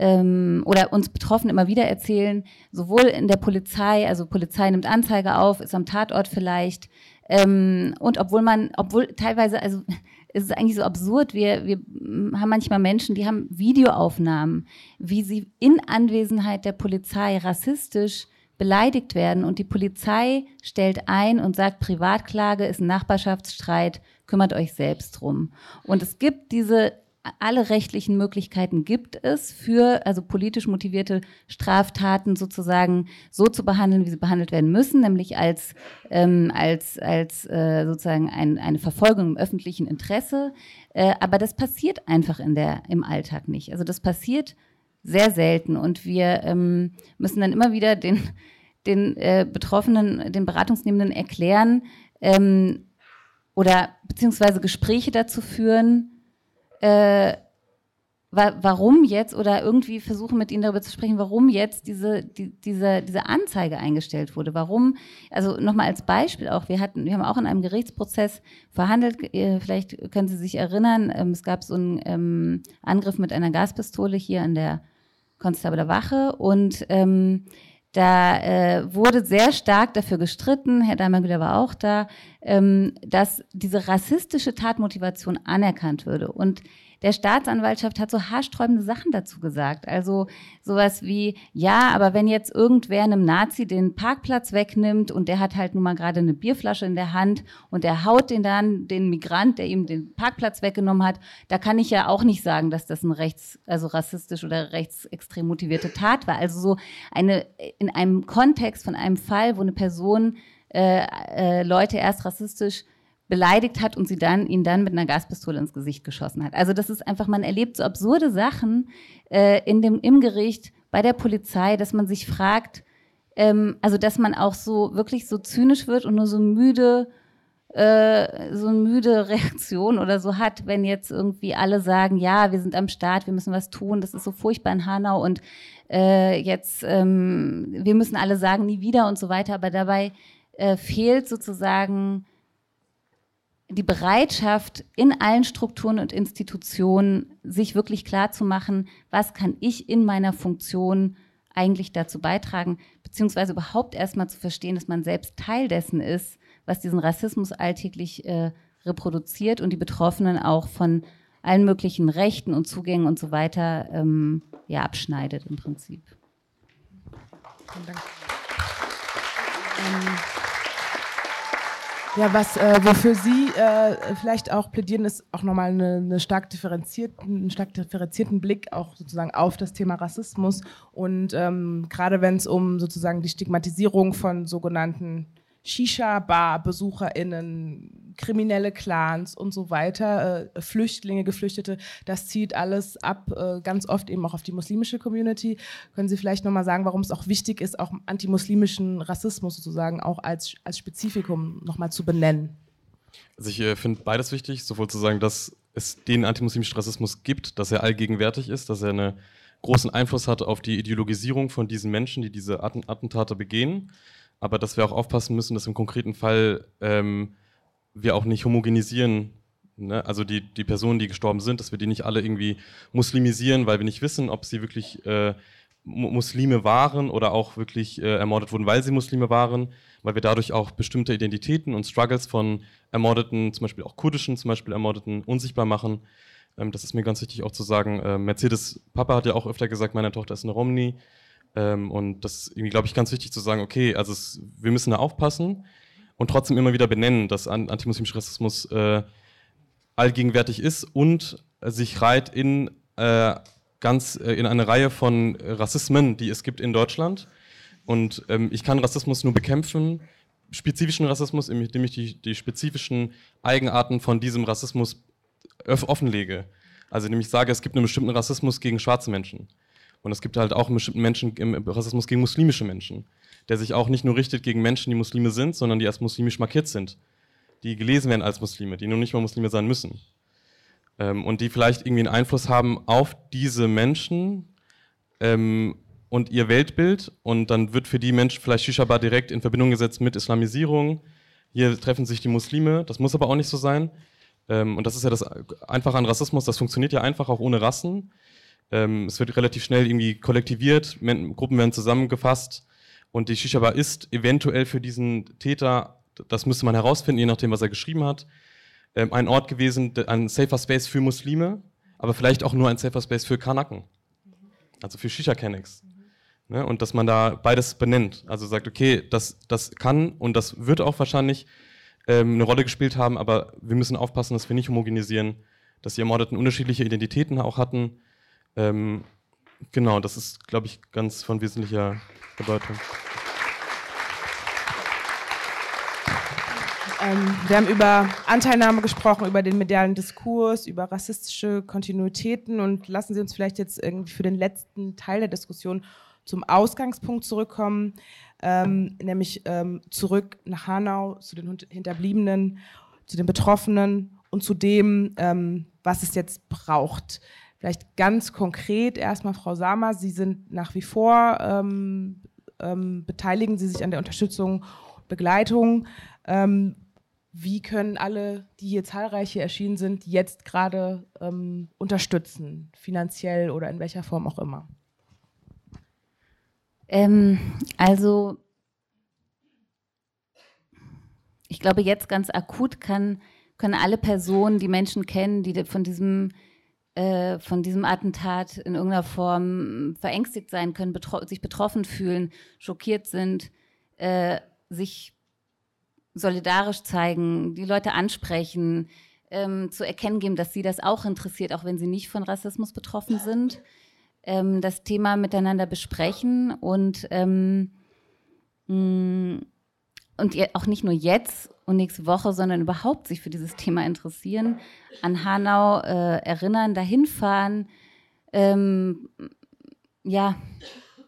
ähm, oder uns Betroffene immer wieder erzählen, sowohl in der Polizei, also Polizei nimmt Anzeige auf, ist am Tatort vielleicht, ähm, und obwohl man, obwohl teilweise, also es ist eigentlich so absurd, wir, wir haben manchmal Menschen, die haben Videoaufnahmen, wie sie in Anwesenheit der Polizei rassistisch beleidigt werden und die Polizei stellt ein und sagt, Privatklage ist ein Nachbarschaftsstreit, kümmert euch selbst drum. Und es gibt diese alle rechtlichen Möglichkeiten gibt es für also politisch motivierte Straftaten sozusagen so zu behandeln, wie sie behandelt werden müssen, nämlich als ähm, als als äh, sozusagen ein, eine Verfolgung im öffentlichen Interesse. Äh, aber das passiert einfach in der im Alltag nicht. Also das passiert sehr selten und wir ähm, müssen dann immer wieder den den äh, Betroffenen, den Beratungsnehmenden erklären ähm, oder beziehungsweise Gespräche dazu führen äh, wa warum jetzt oder irgendwie versuchen mit ihnen darüber zu sprechen, warum jetzt diese, die, diese, diese Anzeige eingestellt wurde. Warum, also nochmal als Beispiel auch, wir hatten, wir haben auch in einem Gerichtsprozess verhandelt, vielleicht können Sie sich erinnern, ähm, es gab so einen ähm, Angriff mit einer Gaspistole hier an der Konstabler Wache und ähm, da äh, wurde sehr stark dafür gestritten, Herr Daimler war auch da, ähm, dass diese rassistische Tatmotivation anerkannt würde. Und der Staatsanwaltschaft hat so haarsträubende Sachen dazu gesagt. Also sowas wie, ja, aber wenn jetzt irgendwer einem Nazi den Parkplatz wegnimmt und der hat halt nun mal gerade eine Bierflasche in der Hand und der haut den dann, den Migrant, der ihm den Parkplatz weggenommen hat, da kann ich ja auch nicht sagen, dass das ein rechts, also rassistisch oder rechtsextrem motivierte Tat war. Also so eine, in einem Kontext von einem Fall, wo eine Person äh, äh, Leute erst rassistisch beleidigt hat und sie dann ihn dann mit einer Gaspistole ins Gesicht geschossen hat. Also das ist einfach, man erlebt so absurde Sachen äh, in dem im Gericht bei der Polizei, dass man sich fragt, ähm, also dass man auch so wirklich so zynisch wird und nur so müde äh, so müde Reaktion oder so hat, wenn jetzt irgendwie alle sagen, ja, wir sind am Start, wir müssen was tun, das ist so furchtbar in Hanau und äh, jetzt, ähm, wir müssen alle sagen, nie wieder und so weiter, aber dabei äh, fehlt sozusagen die Bereitschaft in allen Strukturen und Institutionen, sich wirklich klar zu machen, was kann ich in meiner Funktion eigentlich dazu beitragen, beziehungsweise überhaupt erstmal zu verstehen, dass man selbst Teil dessen ist, was diesen Rassismus alltäglich äh, reproduziert und die Betroffenen auch von allen möglichen Rechten und Zugängen und so weiter ähm, ja, abschneidet im Prinzip. Vielen Dank. Ähm ja, was äh, wofür Sie äh, vielleicht auch plädieren, ist auch nochmal eine, eine stark differenzierten, einen stark differenzierten Blick auch sozusagen auf das Thema Rassismus. Und ähm, gerade wenn es um sozusagen die Stigmatisierung von sogenannten Shisha-Bar-BesucherInnen, kriminelle Clans und so weiter, äh, Flüchtlinge, Geflüchtete, das zieht alles ab, äh, ganz oft eben auch auf die muslimische Community. Können Sie vielleicht nochmal sagen, warum es auch wichtig ist, auch antimuslimischen Rassismus sozusagen auch als, als Spezifikum nochmal zu benennen? Also ich äh, finde beides wichtig, sowohl zu sagen, dass es den antimuslimischen Rassismus gibt, dass er allgegenwärtig ist, dass er einen großen Einfluss hat auf die Ideologisierung von diesen Menschen, die diese Attentate begehen aber dass wir auch aufpassen müssen, dass im konkreten Fall ähm, wir auch nicht homogenisieren ne, also die, die Personen, die gestorben sind, dass wir die nicht alle irgendwie muslimisieren, weil wir nicht wissen, ob sie wirklich äh, Muslime waren oder auch wirklich äh, ermordet wurden, weil sie Muslime waren, weil wir dadurch auch bestimmte Identitäten und Struggles von ermordeten, zum Beispiel auch kurdischen, zum Beispiel Ermordeten, unsichtbar machen. Ähm, das ist mir ganz wichtig auch zu sagen. Äh, Mercedes Papa hat ja auch öfter gesagt, meine Tochter ist eine Romney. Ähm, und das ist irgendwie, glaube ich, ganz wichtig zu sagen, okay, also es, wir müssen da aufpassen und trotzdem immer wieder benennen, dass antimuslimischer Rassismus äh, allgegenwärtig ist und sich reiht in äh, ganz äh, in eine Reihe von Rassismen, die es gibt in Deutschland. Und ähm, ich kann Rassismus nur bekämpfen, spezifischen Rassismus, indem ich die, die spezifischen Eigenarten von diesem Rassismus offenlege. Also indem ich sage, es gibt einen bestimmten Rassismus gegen schwarze Menschen. Und es gibt halt auch bestimmten Menschen, Rassismus gegen muslimische Menschen, der sich auch nicht nur richtet gegen Menschen, die Muslime sind, sondern die als muslimisch markiert sind, die gelesen werden als Muslime, die nun nicht mal Muslime sein müssen ähm, und die vielleicht irgendwie einen Einfluss haben auf diese Menschen ähm, und ihr Weltbild. Und dann wird für die Menschen vielleicht Shisha-Bar direkt in Verbindung gesetzt mit Islamisierung. Hier treffen sich die Muslime, das muss aber auch nicht so sein. Ähm, und das ist ja das Einfache an Rassismus, das funktioniert ja einfach auch ohne Rassen. Ähm, es wird relativ schnell irgendwie kollektiviert, Gruppen werden zusammengefasst und die Shisha-Bar ist eventuell für diesen Täter, das müsste man herausfinden, je nachdem, was er geschrieben hat, ähm, ein Ort gewesen, ein safer Space für Muslime, aber vielleicht auch nur ein safer Space für Kanaken, also für Shisha-Kennex. Ne? Und dass man da beides benennt, also sagt, okay, das, das kann und das wird auch wahrscheinlich ähm, eine Rolle gespielt haben, aber wir müssen aufpassen, dass wir nicht homogenisieren, dass die Ermordeten unterschiedliche Identitäten auch hatten. Ähm, genau, das ist, glaube ich, ganz von wesentlicher Bedeutung. Ähm, wir haben über Anteilnahme gesprochen, über den medialen Diskurs, über rassistische Kontinuitäten und lassen Sie uns vielleicht jetzt irgendwie für den letzten Teil der Diskussion zum Ausgangspunkt zurückkommen, ähm, nämlich ähm, zurück nach Hanau zu den Hinterbliebenen, zu den Betroffenen und zu dem, ähm, was es jetzt braucht. Vielleicht ganz konkret erstmal, Frau Sama, Sie sind nach wie vor, ähm, ähm, beteiligen Sie sich an der Unterstützung Begleitung. Ähm, wie können alle, die hier zahlreich hier erschienen sind, jetzt gerade ähm, unterstützen, finanziell oder in welcher Form auch immer? Ähm, also ich glaube, jetzt ganz akut kann, können alle Personen, die Menschen kennen, die von diesem, äh, von diesem Attentat in irgendeiner Form verängstigt sein können, betro sich betroffen fühlen, schockiert sind, äh, sich solidarisch zeigen, die Leute ansprechen, ähm, zu erkennen geben, dass sie das auch interessiert, auch wenn sie nicht von Rassismus betroffen sind. Ähm, das Thema miteinander besprechen und, ähm, mm, und auch nicht nur jetzt und nächste Woche, sondern überhaupt sich für dieses Thema interessieren, an Hanau äh, erinnern, dahin fahren, ähm, ja,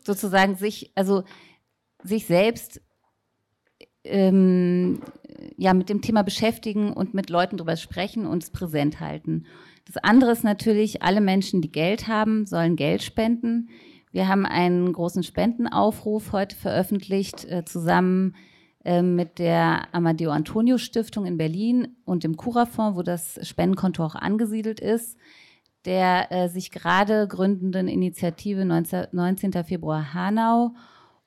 sozusagen sich, also sich selbst ähm, ja, mit dem Thema beschäftigen und mit Leuten darüber sprechen und es präsent halten. Das andere ist natürlich, alle Menschen, die Geld haben, sollen Geld spenden. Wir haben einen großen Spendenaufruf heute veröffentlicht, äh, zusammen äh, mit der Amadeo Antonio Stiftung in Berlin und dem Cura-Fonds, wo das Spendenkonto auch angesiedelt ist, der äh, sich gerade gründenden Initiative 19, 19. Februar Hanau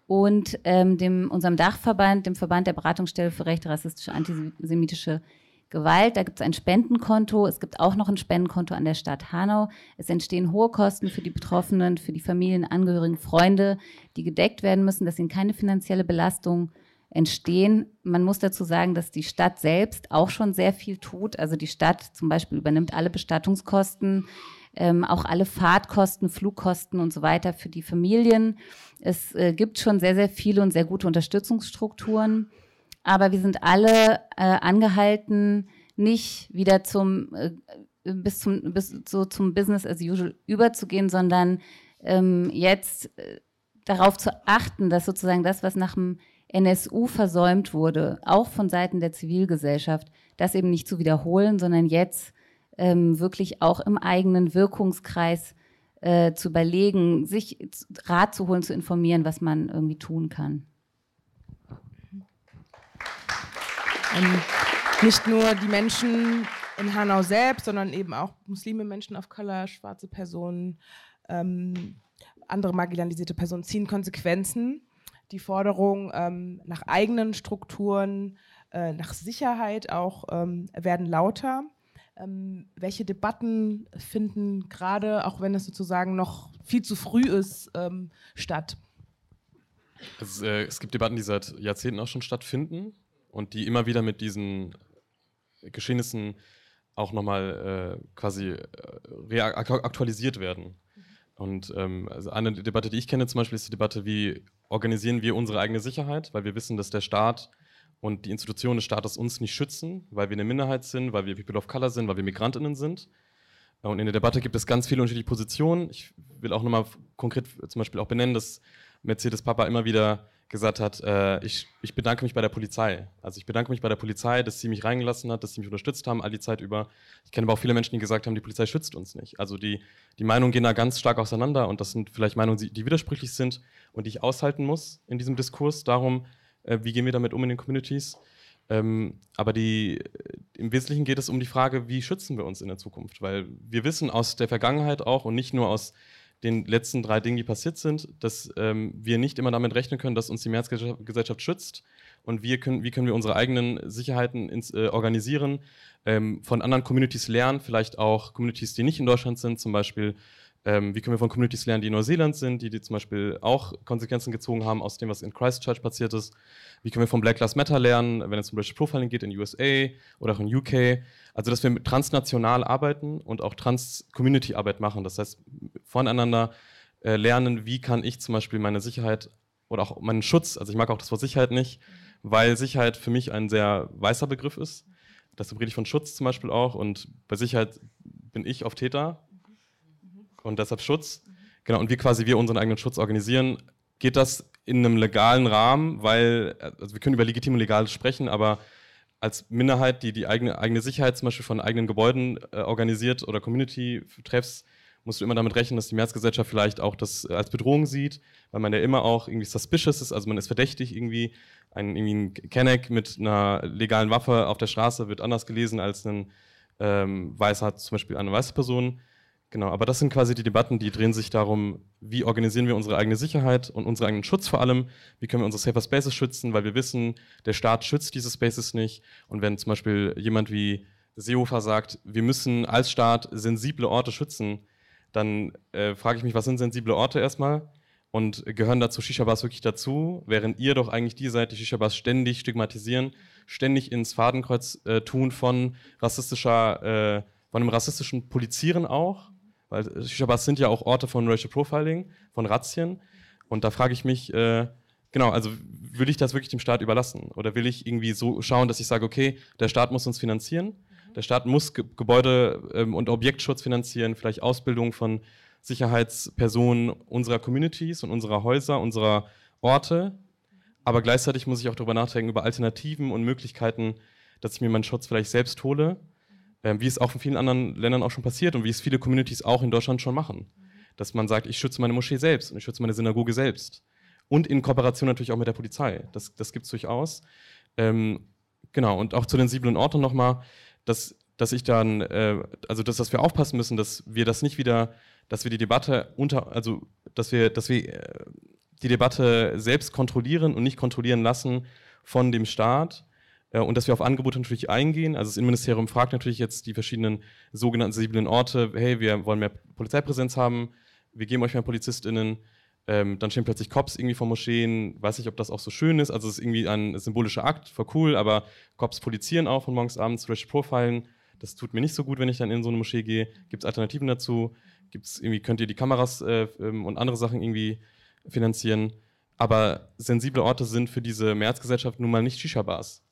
und ähm, dem, unserem Dachverband, dem Verband der Beratungsstelle für rechte, rassistische, antisemitische Gewalt. Da gibt es ein Spendenkonto. Es gibt auch noch ein Spendenkonto an der Stadt Hanau. Es entstehen hohe Kosten für die Betroffenen, für die Familien, Angehörigen, Freunde, die gedeckt werden müssen, dass ihnen keine finanzielle Belastung entstehen. Man muss dazu sagen, dass die Stadt selbst auch schon sehr viel tut. Also die Stadt zum Beispiel übernimmt alle Bestattungskosten, ähm, auch alle Fahrtkosten, Flugkosten und so weiter für die Familien. Es äh, gibt schon sehr, sehr viele und sehr gute Unterstützungsstrukturen. Aber wir sind alle äh, angehalten, nicht wieder zum, äh, bis zum, bis so zum Business as usual überzugehen, sondern ähm, jetzt äh, darauf zu achten, dass sozusagen das, was nach dem NSU versäumt wurde, auch von Seiten der Zivilgesellschaft, das eben nicht zu wiederholen, sondern jetzt ähm, wirklich auch im eigenen Wirkungskreis äh, zu überlegen, sich Rat zu holen, zu informieren, was man irgendwie tun kann. Ähm, nicht nur die Menschen in Hanau selbst, sondern eben auch Muslime, Menschen of Color, schwarze Personen, ähm, andere marginalisierte Personen ziehen Konsequenzen. Die Forderungen ähm, nach eigenen Strukturen, äh, nach Sicherheit auch ähm, werden lauter. Ähm, welche Debatten finden gerade, auch wenn es sozusagen noch viel zu früh ist, ähm, statt? Es, äh, es gibt Debatten, die seit Jahrzehnten auch schon stattfinden und die immer wieder mit diesen Geschehnissen auch nochmal äh, quasi äh, aktualisiert werden. Und ähm, also eine Debatte, die ich kenne zum Beispiel, ist die Debatte, wie organisieren wir unsere eigene Sicherheit, weil wir wissen, dass der Staat und die Institutionen des Staates uns nicht schützen, weil wir eine Minderheit sind, weil wir People of Color sind, weil wir Migrantinnen sind. Und in der Debatte gibt es ganz viele unterschiedliche Positionen. Ich will auch nochmal konkret zum Beispiel auch benennen, dass Mercedes Papa immer wieder gesagt hat, äh, ich, ich bedanke mich bei der Polizei. Also ich bedanke mich bei der Polizei, dass sie mich reingelassen hat, dass sie mich unterstützt haben all die Zeit über. Ich kenne aber auch viele Menschen, die gesagt haben, die Polizei schützt uns nicht. Also die, die Meinungen gehen da ganz stark auseinander und das sind vielleicht Meinungen, die widersprüchlich sind und die ich aushalten muss in diesem Diskurs darum, äh, wie gehen wir damit um in den Communities. Ähm, aber die, im Wesentlichen geht es um die Frage, wie schützen wir uns in der Zukunft? Weil wir wissen aus der Vergangenheit auch und nicht nur aus den letzten drei Dingen, die passiert sind, dass ähm, wir nicht immer damit rechnen können, dass uns die Mehrheitsgesellschaft schützt und wir können, wie können wir unsere eigenen Sicherheiten ins, äh, organisieren, ähm, von anderen Communities lernen, vielleicht auch Communities, die nicht in Deutschland sind, zum Beispiel ähm, wie können wir von Communities lernen, die in Neuseeland sind, die, die zum Beispiel auch Konsequenzen gezogen haben aus dem, was in Christchurch passiert ist? Wie können wir von Black Lives Matter lernen, wenn es zum Beispiel Profiling geht in USA oder auch in UK? Also, dass wir transnational arbeiten und auch Trans-Community-Arbeit machen. Das heißt, voneinander äh, lernen, wie kann ich zum Beispiel meine Sicherheit oder auch meinen Schutz, also ich mag auch das Wort Sicherheit nicht, weil Sicherheit für mich ein sehr weißer Begriff ist. Deshalb rede ich von Schutz zum Beispiel auch und bei Sicherheit bin ich auf Täter und deshalb Schutz. Genau, und wie quasi wir unseren eigenen Schutz organisieren, geht das in einem legalen Rahmen, weil, also wir können über legitim und legal sprechen, aber als Minderheit, die die eigene, eigene Sicherheit zum Beispiel von eigenen Gebäuden äh, organisiert oder Community-Treffs, musst du immer damit rechnen, dass die Mehrheitsgesellschaft vielleicht auch das als Bedrohung sieht, weil man ja immer auch irgendwie suspicious ist, also man ist verdächtig irgendwie. Ein, irgendwie ein Kenneck mit einer legalen Waffe auf der Straße wird anders gelesen als ein ähm, weißer, zum Beispiel eine weiße Person. Genau, aber das sind quasi die Debatten, die drehen sich darum, wie organisieren wir unsere eigene Sicherheit und unseren eigenen Schutz vor allem, wie können wir unsere Safer Spaces schützen, weil wir wissen, der Staat schützt diese Spaces nicht. Und wenn zum Beispiel jemand wie Seehofer sagt, wir müssen als Staat sensible Orte schützen, dann äh, frage ich mich, was sind sensible Orte erstmal? Und gehören dazu Shisha-Bars wirklich dazu, während ihr doch eigentlich die seid, die Shisha-Bars ständig stigmatisieren, ständig ins Fadenkreuz äh, tun von rassistischer, äh, von einem rassistischen Polizieren auch weil Shisha-Bars sind ja auch Orte von Racial Profiling, von Razzien. Und da frage ich mich, äh, genau, also will ich das wirklich dem Staat überlassen? Oder will ich irgendwie so schauen, dass ich sage, okay, der Staat muss uns finanzieren, der Staat muss Ge Gebäude- ähm, und Objektschutz finanzieren, vielleicht Ausbildung von Sicherheitspersonen unserer Communities und unserer Häuser, unserer Orte. Aber gleichzeitig muss ich auch darüber nachdenken, über Alternativen und Möglichkeiten, dass ich mir meinen Schutz vielleicht selbst hole ähm, wie es auch in vielen anderen Ländern auch schon passiert und wie es viele Communities auch in Deutschland schon machen. Dass man sagt, ich schütze meine Moschee selbst und ich schütze meine Synagoge selbst. Und in Kooperation natürlich auch mit der Polizei. Das, das gibt es durchaus. Ähm, genau, und auch zu den sensiblen Orten nochmal, dass, dass ich dann, äh, also dass, dass wir aufpassen müssen, dass wir das nicht wieder, dass wir die Debatte unter, also dass wir, dass wir äh, die Debatte selbst kontrollieren und nicht kontrollieren lassen von dem Staat, und dass wir auf Angebote natürlich eingehen. Also das Innenministerium fragt natürlich jetzt die verschiedenen sogenannten sensiblen Orte, hey, wir wollen mehr Polizeipräsenz haben, wir geben euch mehr PolizistInnen. Ähm, dann stehen plötzlich Cops irgendwie vor Moscheen. Weiß nicht, ob das auch so schön ist. Also es ist irgendwie ein symbolischer Akt, voll cool, aber Cops polizieren auch von morgens abends, Racial Profilen. Das tut mir nicht so gut, wenn ich dann in so eine Moschee gehe. Gibt es Alternativen dazu? Gibt's irgendwie, könnt ihr die Kameras äh, ähm, und andere Sachen irgendwie finanzieren? Aber sensible Orte sind für diese Mehrheitsgesellschaft nun mal nicht Shisha-Bars.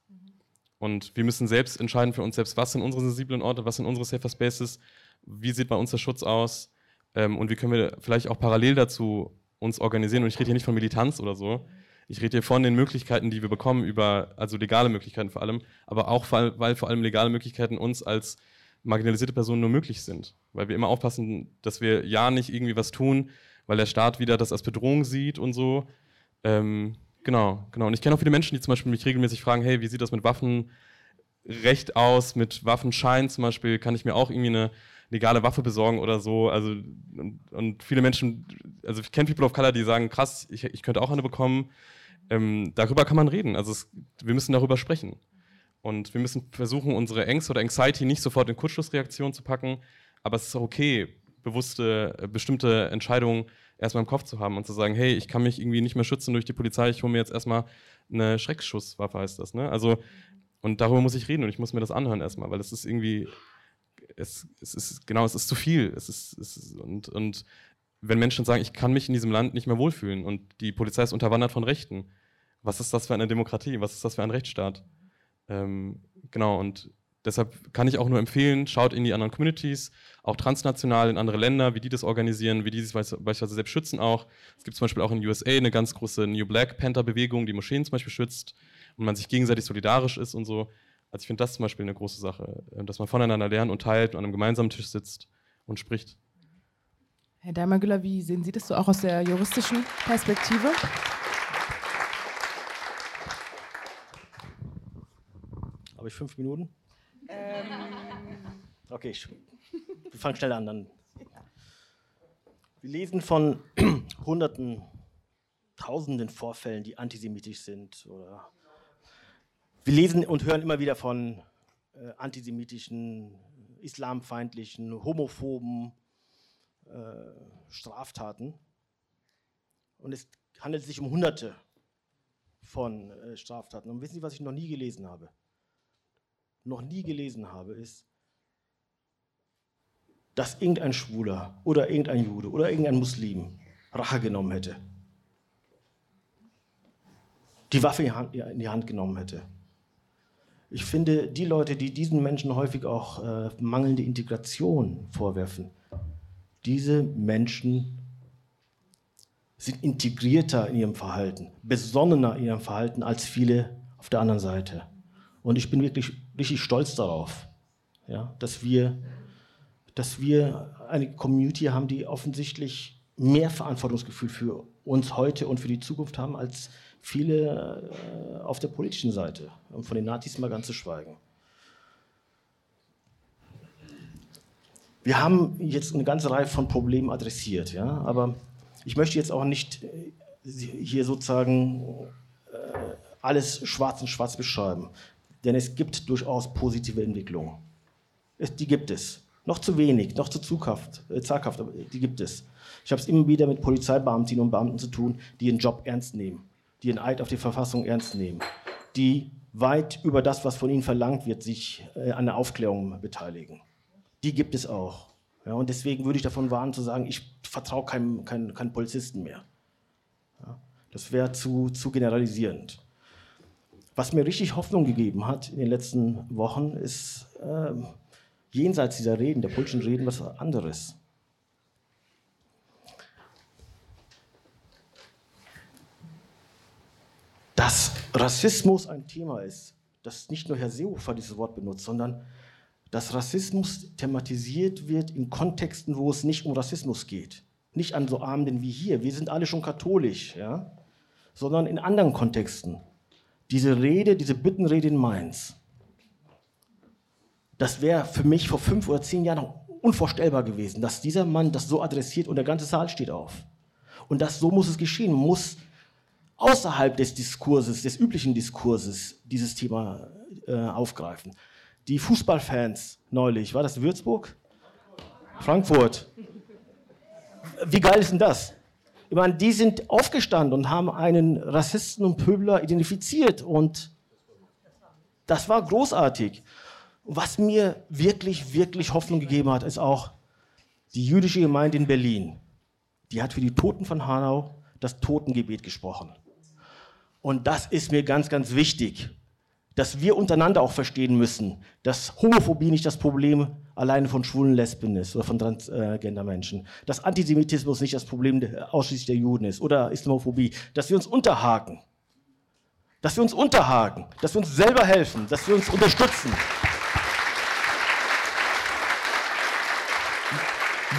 Und wir müssen selbst entscheiden für uns selbst, was sind unsere sensiblen Orte, was sind unsere Safer Spaces, wie sieht bei uns der Schutz aus ähm, und wie können wir vielleicht auch parallel dazu uns organisieren. Und ich rede hier nicht von Militanz oder so. Ich rede hier von den Möglichkeiten, die wir bekommen, über, also legale Möglichkeiten vor allem, aber auch, weil, weil vor allem legale Möglichkeiten uns als marginalisierte Personen nur möglich sind. Weil wir immer aufpassen, dass wir ja nicht irgendwie was tun, weil der Staat wieder das als Bedrohung sieht und so. Ähm, Genau, genau. Und ich kenne auch viele Menschen, die zum Beispiel mich regelmäßig fragen, hey, wie sieht das mit Waffen Recht aus, mit Waffenschein zum Beispiel, kann ich mir auch irgendwie eine legale Waffe besorgen oder so. Also, und, und viele Menschen, also ich kenne People of Color, die sagen, krass, ich, ich könnte auch eine bekommen. Ähm, darüber kann man reden. Also es, wir müssen darüber sprechen. Und wir müssen versuchen, unsere Ängste oder Anxiety nicht sofort in Kurzschlussreaktion zu packen, aber es ist auch okay, bewusste, äh, bestimmte Entscheidungen erstmal im Kopf zu haben und zu sagen, hey, ich kann mich irgendwie nicht mehr schützen durch die Polizei, ich hole mir jetzt erstmal eine Schreckschusswaffe, heißt das. Ne? Also, und darüber muss ich reden und ich muss mir das anhören erstmal, weil es ist irgendwie, es, es ist, genau, es ist zu viel. Es ist, es ist, und, und wenn Menschen sagen, ich kann mich in diesem Land nicht mehr wohlfühlen und die Polizei ist unterwandert von Rechten, was ist das für eine Demokratie? Was ist das für ein Rechtsstaat? Ähm, genau, und deshalb kann ich auch nur empfehlen, schaut in die anderen Communities, auch transnational in andere Länder, wie die das organisieren, wie die sich beispielsweise selbst schützen auch. Es gibt zum Beispiel auch in USA eine ganz große New Black Panther Bewegung, die Moscheen zum Beispiel schützt und man sich gegenseitig solidarisch ist und so. Also ich finde das zum Beispiel eine große Sache, äh, dass man voneinander lernt und teilt und an einem gemeinsamen Tisch sitzt und spricht. Herr Daimagüller, wie sehen Sie das so auch aus der juristischen Perspektive? Habe ich fünf Minuten? Ähm. Okay, ich, wir fangen schnell an. Dann. Wir lesen von Hunderten, Tausenden Vorfällen, die antisemitisch sind. Oder wir lesen und hören immer wieder von äh, antisemitischen, islamfeindlichen, homophoben äh, Straftaten. Und es handelt sich um Hunderte von äh, Straftaten. Und wissen Sie, was ich noch nie gelesen habe? noch nie gelesen habe, ist, dass irgendein Schwuler oder irgendein Jude oder irgendein Muslim Rache genommen hätte, die Waffe in die Hand genommen hätte. Ich finde, die Leute, die diesen Menschen häufig auch äh, mangelnde Integration vorwerfen, diese Menschen sind integrierter in ihrem Verhalten, besonnener in ihrem Verhalten als viele auf der anderen Seite. Und ich bin wirklich richtig stolz darauf, ja, dass, wir, dass wir eine Community haben, die offensichtlich mehr Verantwortungsgefühl für uns heute und für die Zukunft haben als viele äh, auf der politischen Seite. Und von den Nazis mal ganz zu schweigen. Wir haben jetzt eine ganze Reihe von Problemen adressiert, ja, aber ich möchte jetzt auch nicht äh, hier sozusagen äh, alles schwarz und schwarz beschreiben. Denn es gibt durchaus positive Entwicklungen. Es, die gibt es. Noch zu wenig, noch zu zughaft, äh, zaghaft, aber die gibt es. Ich habe es immer wieder mit Polizeibeamtinnen und Beamten zu tun, die ihren Job ernst nehmen, die ihren Eid auf die Verfassung ernst nehmen, die weit über das, was von ihnen verlangt wird, sich äh, an der Aufklärung beteiligen. Die gibt es auch. Ja, und deswegen würde ich davon warnen zu sagen, ich vertraue keinem, keinem, keinem Polizisten mehr. Ja, das wäre zu, zu generalisierend. Was mir richtig Hoffnung gegeben hat in den letzten Wochen, ist äh, jenseits dieser Reden, der politischen Reden, was anderes. Dass Rassismus ein Thema ist, dass nicht nur Herr Seehofer dieses Wort benutzt, sondern dass Rassismus thematisiert wird in Kontexten, wo es nicht um Rassismus geht. Nicht an so Abenden wie hier, wir sind alle schon katholisch, ja? sondern in anderen Kontexten diese Rede, diese Bittenrede in Mainz, das wäre für mich vor fünf oder zehn Jahren unvorstellbar gewesen, dass dieser Mann das so adressiert und der ganze Saal steht auf. Und das so muss es geschehen, muss außerhalb des Diskurses, des üblichen Diskurses dieses Thema äh, aufgreifen. Die Fußballfans neulich, war das Würzburg? Frankfurt. Wie geil ist denn das? Ich meine, die sind aufgestanden und haben einen Rassisten und Pöbler identifiziert und das war großartig. Was mir wirklich, wirklich Hoffnung gegeben hat, ist auch die jüdische Gemeinde in Berlin. Die hat für die Toten von Hanau das Totengebet gesprochen. Und das ist mir ganz, ganz wichtig dass wir untereinander auch verstehen müssen, dass Homophobie nicht das Problem alleine von schwulen Lesben ist oder von Transgender-Menschen, dass Antisemitismus nicht das Problem ausschließlich der Juden ist oder Islamophobie, dass wir uns unterhaken, dass wir uns unterhaken, dass wir uns selber helfen, dass wir uns unterstützen.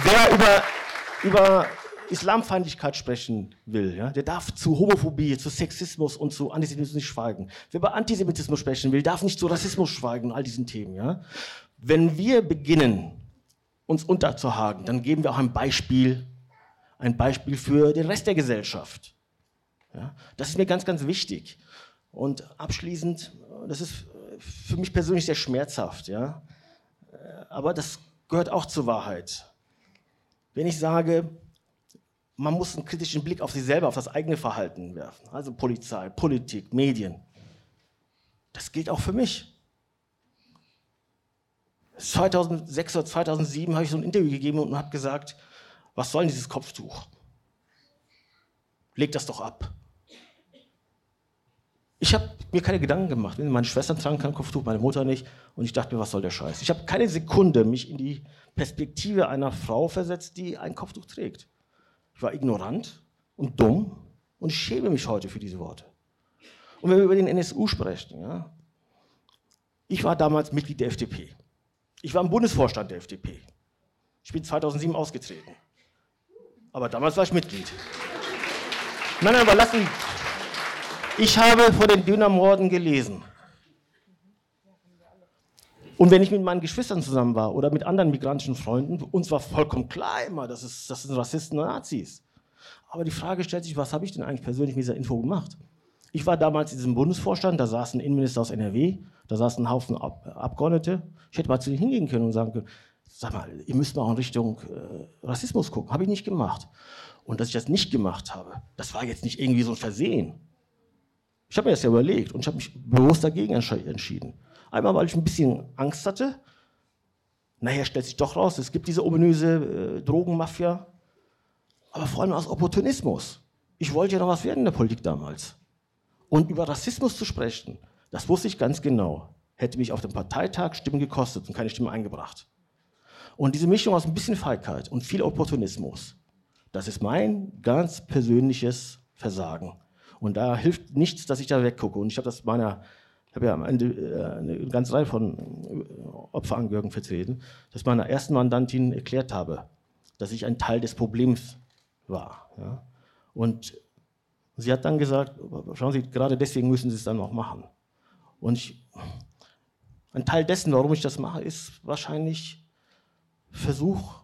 Wer über, über Islamfeindlichkeit sprechen will, ja, der darf zu Homophobie, zu Sexismus und zu Antisemitismus nicht schweigen. Wer über Antisemitismus sprechen will, darf nicht zu Rassismus schweigen all diesen Themen. Ja. Wenn wir beginnen, uns unterzuhaken, dann geben wir auch ein Beispiel, ein Beispiel für den Rest der Gesellschaft. Ja. Das ist mir ganz, ganz wichtig. Und abschließend, das ist für mich persönlich sehr schmerzhaft, ja, aber das gehört auch zur Wahrheit. Wenn ich sage, man muss einen kritischen Blick auf sich selber, auf das eigene Verhalten werfen. Also Polizei, Politik, Medien. Das gilt auch für mich. 2006 oder 2007 habe ich so ein Interview gegeben und habe gesagt, was soll denn dieses Kopftuch? Leg das doch ab. Ich habe mir keine Gedanken gemacht. Meine Schwestern tragen kein Kopftuch, meine Mutter nicht. Und ich dachte mir, was soll der Scheiß? Ich habe keine Sekunde mich in die Perspektive einer Frau versetzt, die ein Kopftuch trägt. Ich war ignorant und dumm und schäme mich heute für diese Worte. Und wenn wir über den NSU sprechen, ja, ich war damals Mitglied der FDP. Ich war im Bundesvorstand der FDP. Ich bin 2007 ausgetreten. Aber damals war ich Mitglied. Nein, nein, aber lassen. Ich habe vor den Dönermorden gelesen. Und wenn ich mit meinen Geschwistern zusammen war oder mit anderen migrantischen Freunden, uns war vollkommen klar immer, das, ist, das sind Rassisten und Nazis. Aber die Frage stellt sich, was habe ich denn eigentlich persönlich mit dieser Info gemacht? Ich war damals in diesem Bundesvorstand, da saß ein Innenminister aus NRW, da saßen ein Haufen Ab Abgeordnete. Ich hätte mal zu denen hingehen können und sagen können, sag mal, ihr müsst mal in Richtung äh, Rassismus gucken. Habe ich nicht gemacht. Und dass ich das nicht gemacht habe, das war jetzt nicht irgendwie so ein Versehen. Ich habe mir das ja überlegt und ich habe mich bewusst dagegen entschieden. Einmal, weil ich ein bisschen Angst hatte. Nachher stellt sich doch raus, es gibt diese ominöse äh, Drogenmafia. Aber vor allem aus Opportunismus. Ich wollte ja noch was werden in der Politik damals. Und über Rassismus zu sprechen, das wusste ich ganz genau. Hätte mich auf dem Parteitag Stimmen gekostet und keine Stimmen eingebracht. Und diese Mischung aus ein bisschen Feigheit und viel Opportunismus, das ist mein ganz persönliches Versagen. Und da hilft nichts, dass ich da weggucke. Und ich habe das meiner ich habe ja am Ende äh, eine ganze Reihe von äh, Opferangehörigen vertreten, dass meiner ersten Mandantin erklärt habe, dass ich ein Teil des Problems war. Ja. Und sie hat dann gesagt, schauen Sie, gerade deswegen müssen Sie es dann auch machen. Und ich, ein Teil dessen, warum ich das mache, ist wahrscheinlich Versuch,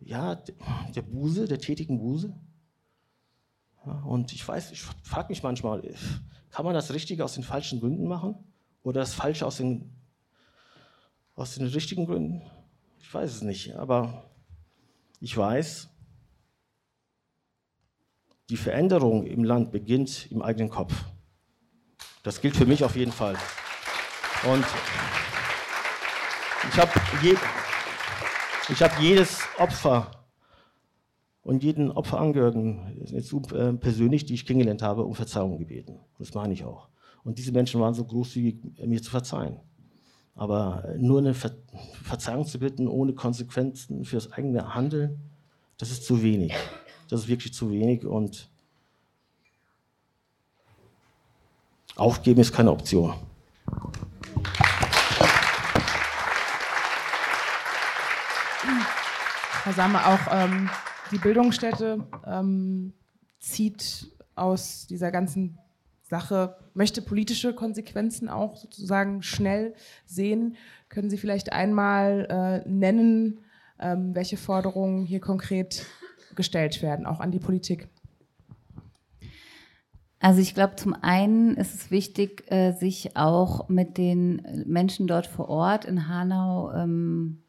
ja, der Buße, der tätigen Buße. Und ich weiß, ich frage mich manchmal, kann man das Richtige aus den falschen Gründen machen? Oder das Falsche aus den, aus den richtigen Gründen? Ich weiß es nicht, aber ich weiß, die Veränderung im Land beginnt im eigenen Kopf. Das gilt für mich auf jeden Fall. Und ich habe je, hab jedes Opfer und jeden Opferangehörigen äh, persönlich, die ich kennengelernt habe, um Verzeihung gebeten. Das meine ich auch. Und diese Menschen waren so großzügig, mir zu verzeihen. Aber nur eine Ver Verzeihung zu bitten, ohne Konsequenzen für das eigene Handeln, das ist zu wenig. Das ist wirklich zu wenig und aufgeben ist keine Option. Herr Samme, auch ähm, die Bildungsstätte ähm, zieht aus dieser ganzen Sache, möchte politische Konsequenzen auch sozusagen schnell sehen. Können Sie vielleicht einmal äh, nennen, ähm, welche Forderungen hier konkret gestellt werden, auch an die Politik? Also ich glaube, zum einen ist es wichtig, äh, sich auch mit den Menschen dort vor Ort in Hanau ähm,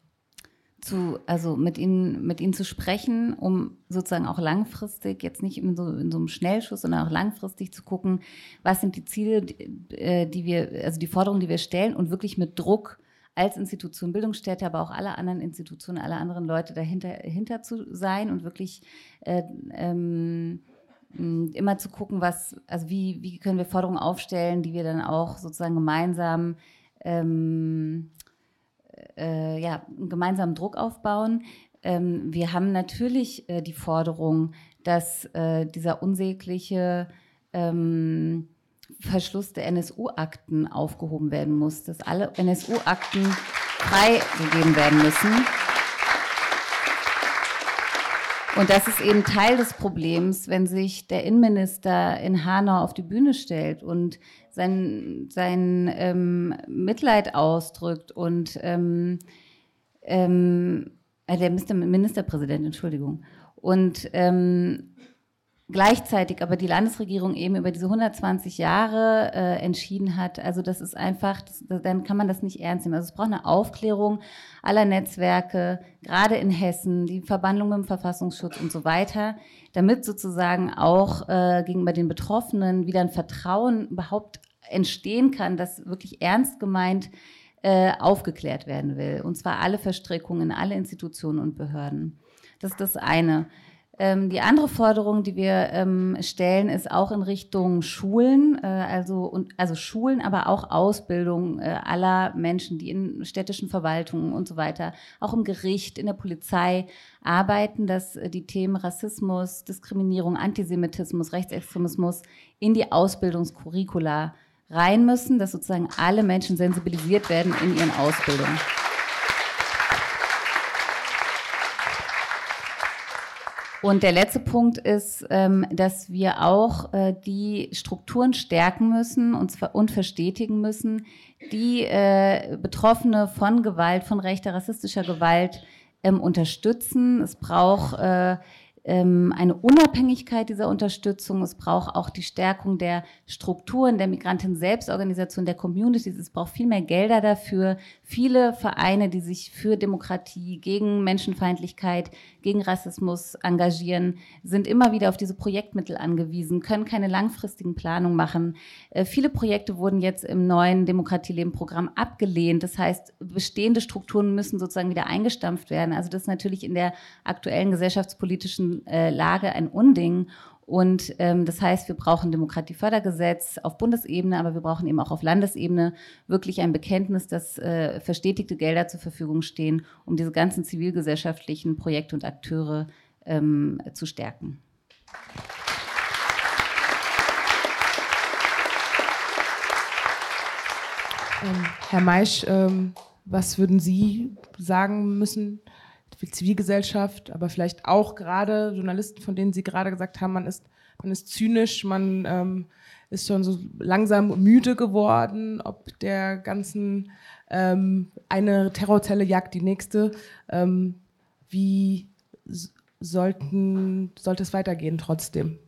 zu, also mit ihnen, mit ihnen zu sprechen, um sozusagen auch langfristig, jetzt nicht in so, in so einem Schnellschuss, sondern auch langfristig zu gucken, was sind die Ziele, die, äh, die wir, also die Forderungen, die wir stellen und wirklich mit Druck als Institution, Bildungsstätte, aber auch alle anderen Institutionen, alle anderen Leute dahinter hinter zu sein und wirklich äh, ähm, immer zu gucken, was, also wie, wie können wir Forderungen aufstellen, die wir dann auch sozusagen gemeinsam ähm, äh, ja, gemeinsamen Druck aufbauen. Ähm, wir haben natürlich äh, die Forderung, dass äh, dieser unsägliche ähm, Verschluss der NSU-Akten aufgehoben werden muss, dass alle NSU-Akten freigegeben werden müssen. Und das ist eben Teil des Problems, wenn sich der Innenminister in Hanau auf die Bühne stellt und sein, sein ähm, Mitleid ausdrückt und ähm, ähm, äh, der Ministerpräsident, Entschuldigung, und ähm, gleichzeitig aber die Landesregierung eben über diese 120 Jahre äh, entschieden hat. Also das ist einfach, das, dann kann man das nicht ernst nehmen. Also es braucht eine Aufklärung aller Netzwerke, gerade in Hessen, die Verbandlung mit dem Verfassungsschutz und so weiter, damit sozusagen auch äh, gegenüber den Betroffenen wieder ein Vertrauen überhaupt entstehen kann, dass wirklich ernst gemeint äh, aufgeklärt werden will. Und zwar alle Verstrickungen, alle Institutionen und Behörden. Das ist das eine. Ähm, die andere Forderung, die wir ähm, stellen, ist auch in Richtung Schulen, äh, also, und, also Schulen, aber auch Ausbildung äh, aller Menschen, die in städtischen Verwaltungen und so weiter, auch im Gericht, in der Polizei arbeiten, dass äh, die Themen Rassismus, Diskriminierung, Antisemitismus, Rechtsextremismus in die Ausbildungskurricula rein müssen, dass sozusagen alle Menschen sensibilisiert werden in ihren Ausbildungen. Und der letzte Punkt ist, ähm, dass wir auch äh, die Strukturen stärken müssen und, verstetigen müssen, die äh, Betroffene von Gewalt, von rechter, rassistischer Gewalt ähm, unterstützen. Es braucht äh, eine Unabhängigkeit dieser Unterstützung. Es braucht auch die Stärkung der Strukturen, der Migranten-Selbstorganisation, der Communities. Es braucht viel mehr Gelder dafür. Viele Vereine, die sich für Demokratie, gegen Menschenfeindlichkeit, gegen Rassismus engagieren, sind immer wieder auf diese Projektmittel angewiesen, können keine langfristigen Planungen machen. Äh, viele Projekte wurden jetzt im neuen Demokratieleben-Programm abgelehnt. Das heißt, bestehende Strukturen müssen sozusagen wieder eingestampft werden. Also das ist natürlich in der aktuellen gesellschaftspolitischen äh, Lage ein Unding. Und ähm, das heißt, wir brauchen Demokratiefördergesetz auf Bundesebene, aber wir brauchen eben auch auf Landesebene wirklich ein Bekenntnis, dass äh, verstetigte Gelder zur Verfügung stehen, um diese ganzen zivilgesellschaftlichen Projekte und Akteure ähm, zu stärken. Ähm, Herr Meisch, ähm, was würden Sie sagen müssen, Zivilgesellschaft, aber vielleicht auch gerade Journalisten, von denen Sie gerade gesagt haben, man ist, man ist zynisch, man ähm, ist schon so langsam müde geworden, ob der ganzen ähm, eine Terrorzelle jagt die nächste. Ähm, wie sollten, sollte es weitergehen trotzdem?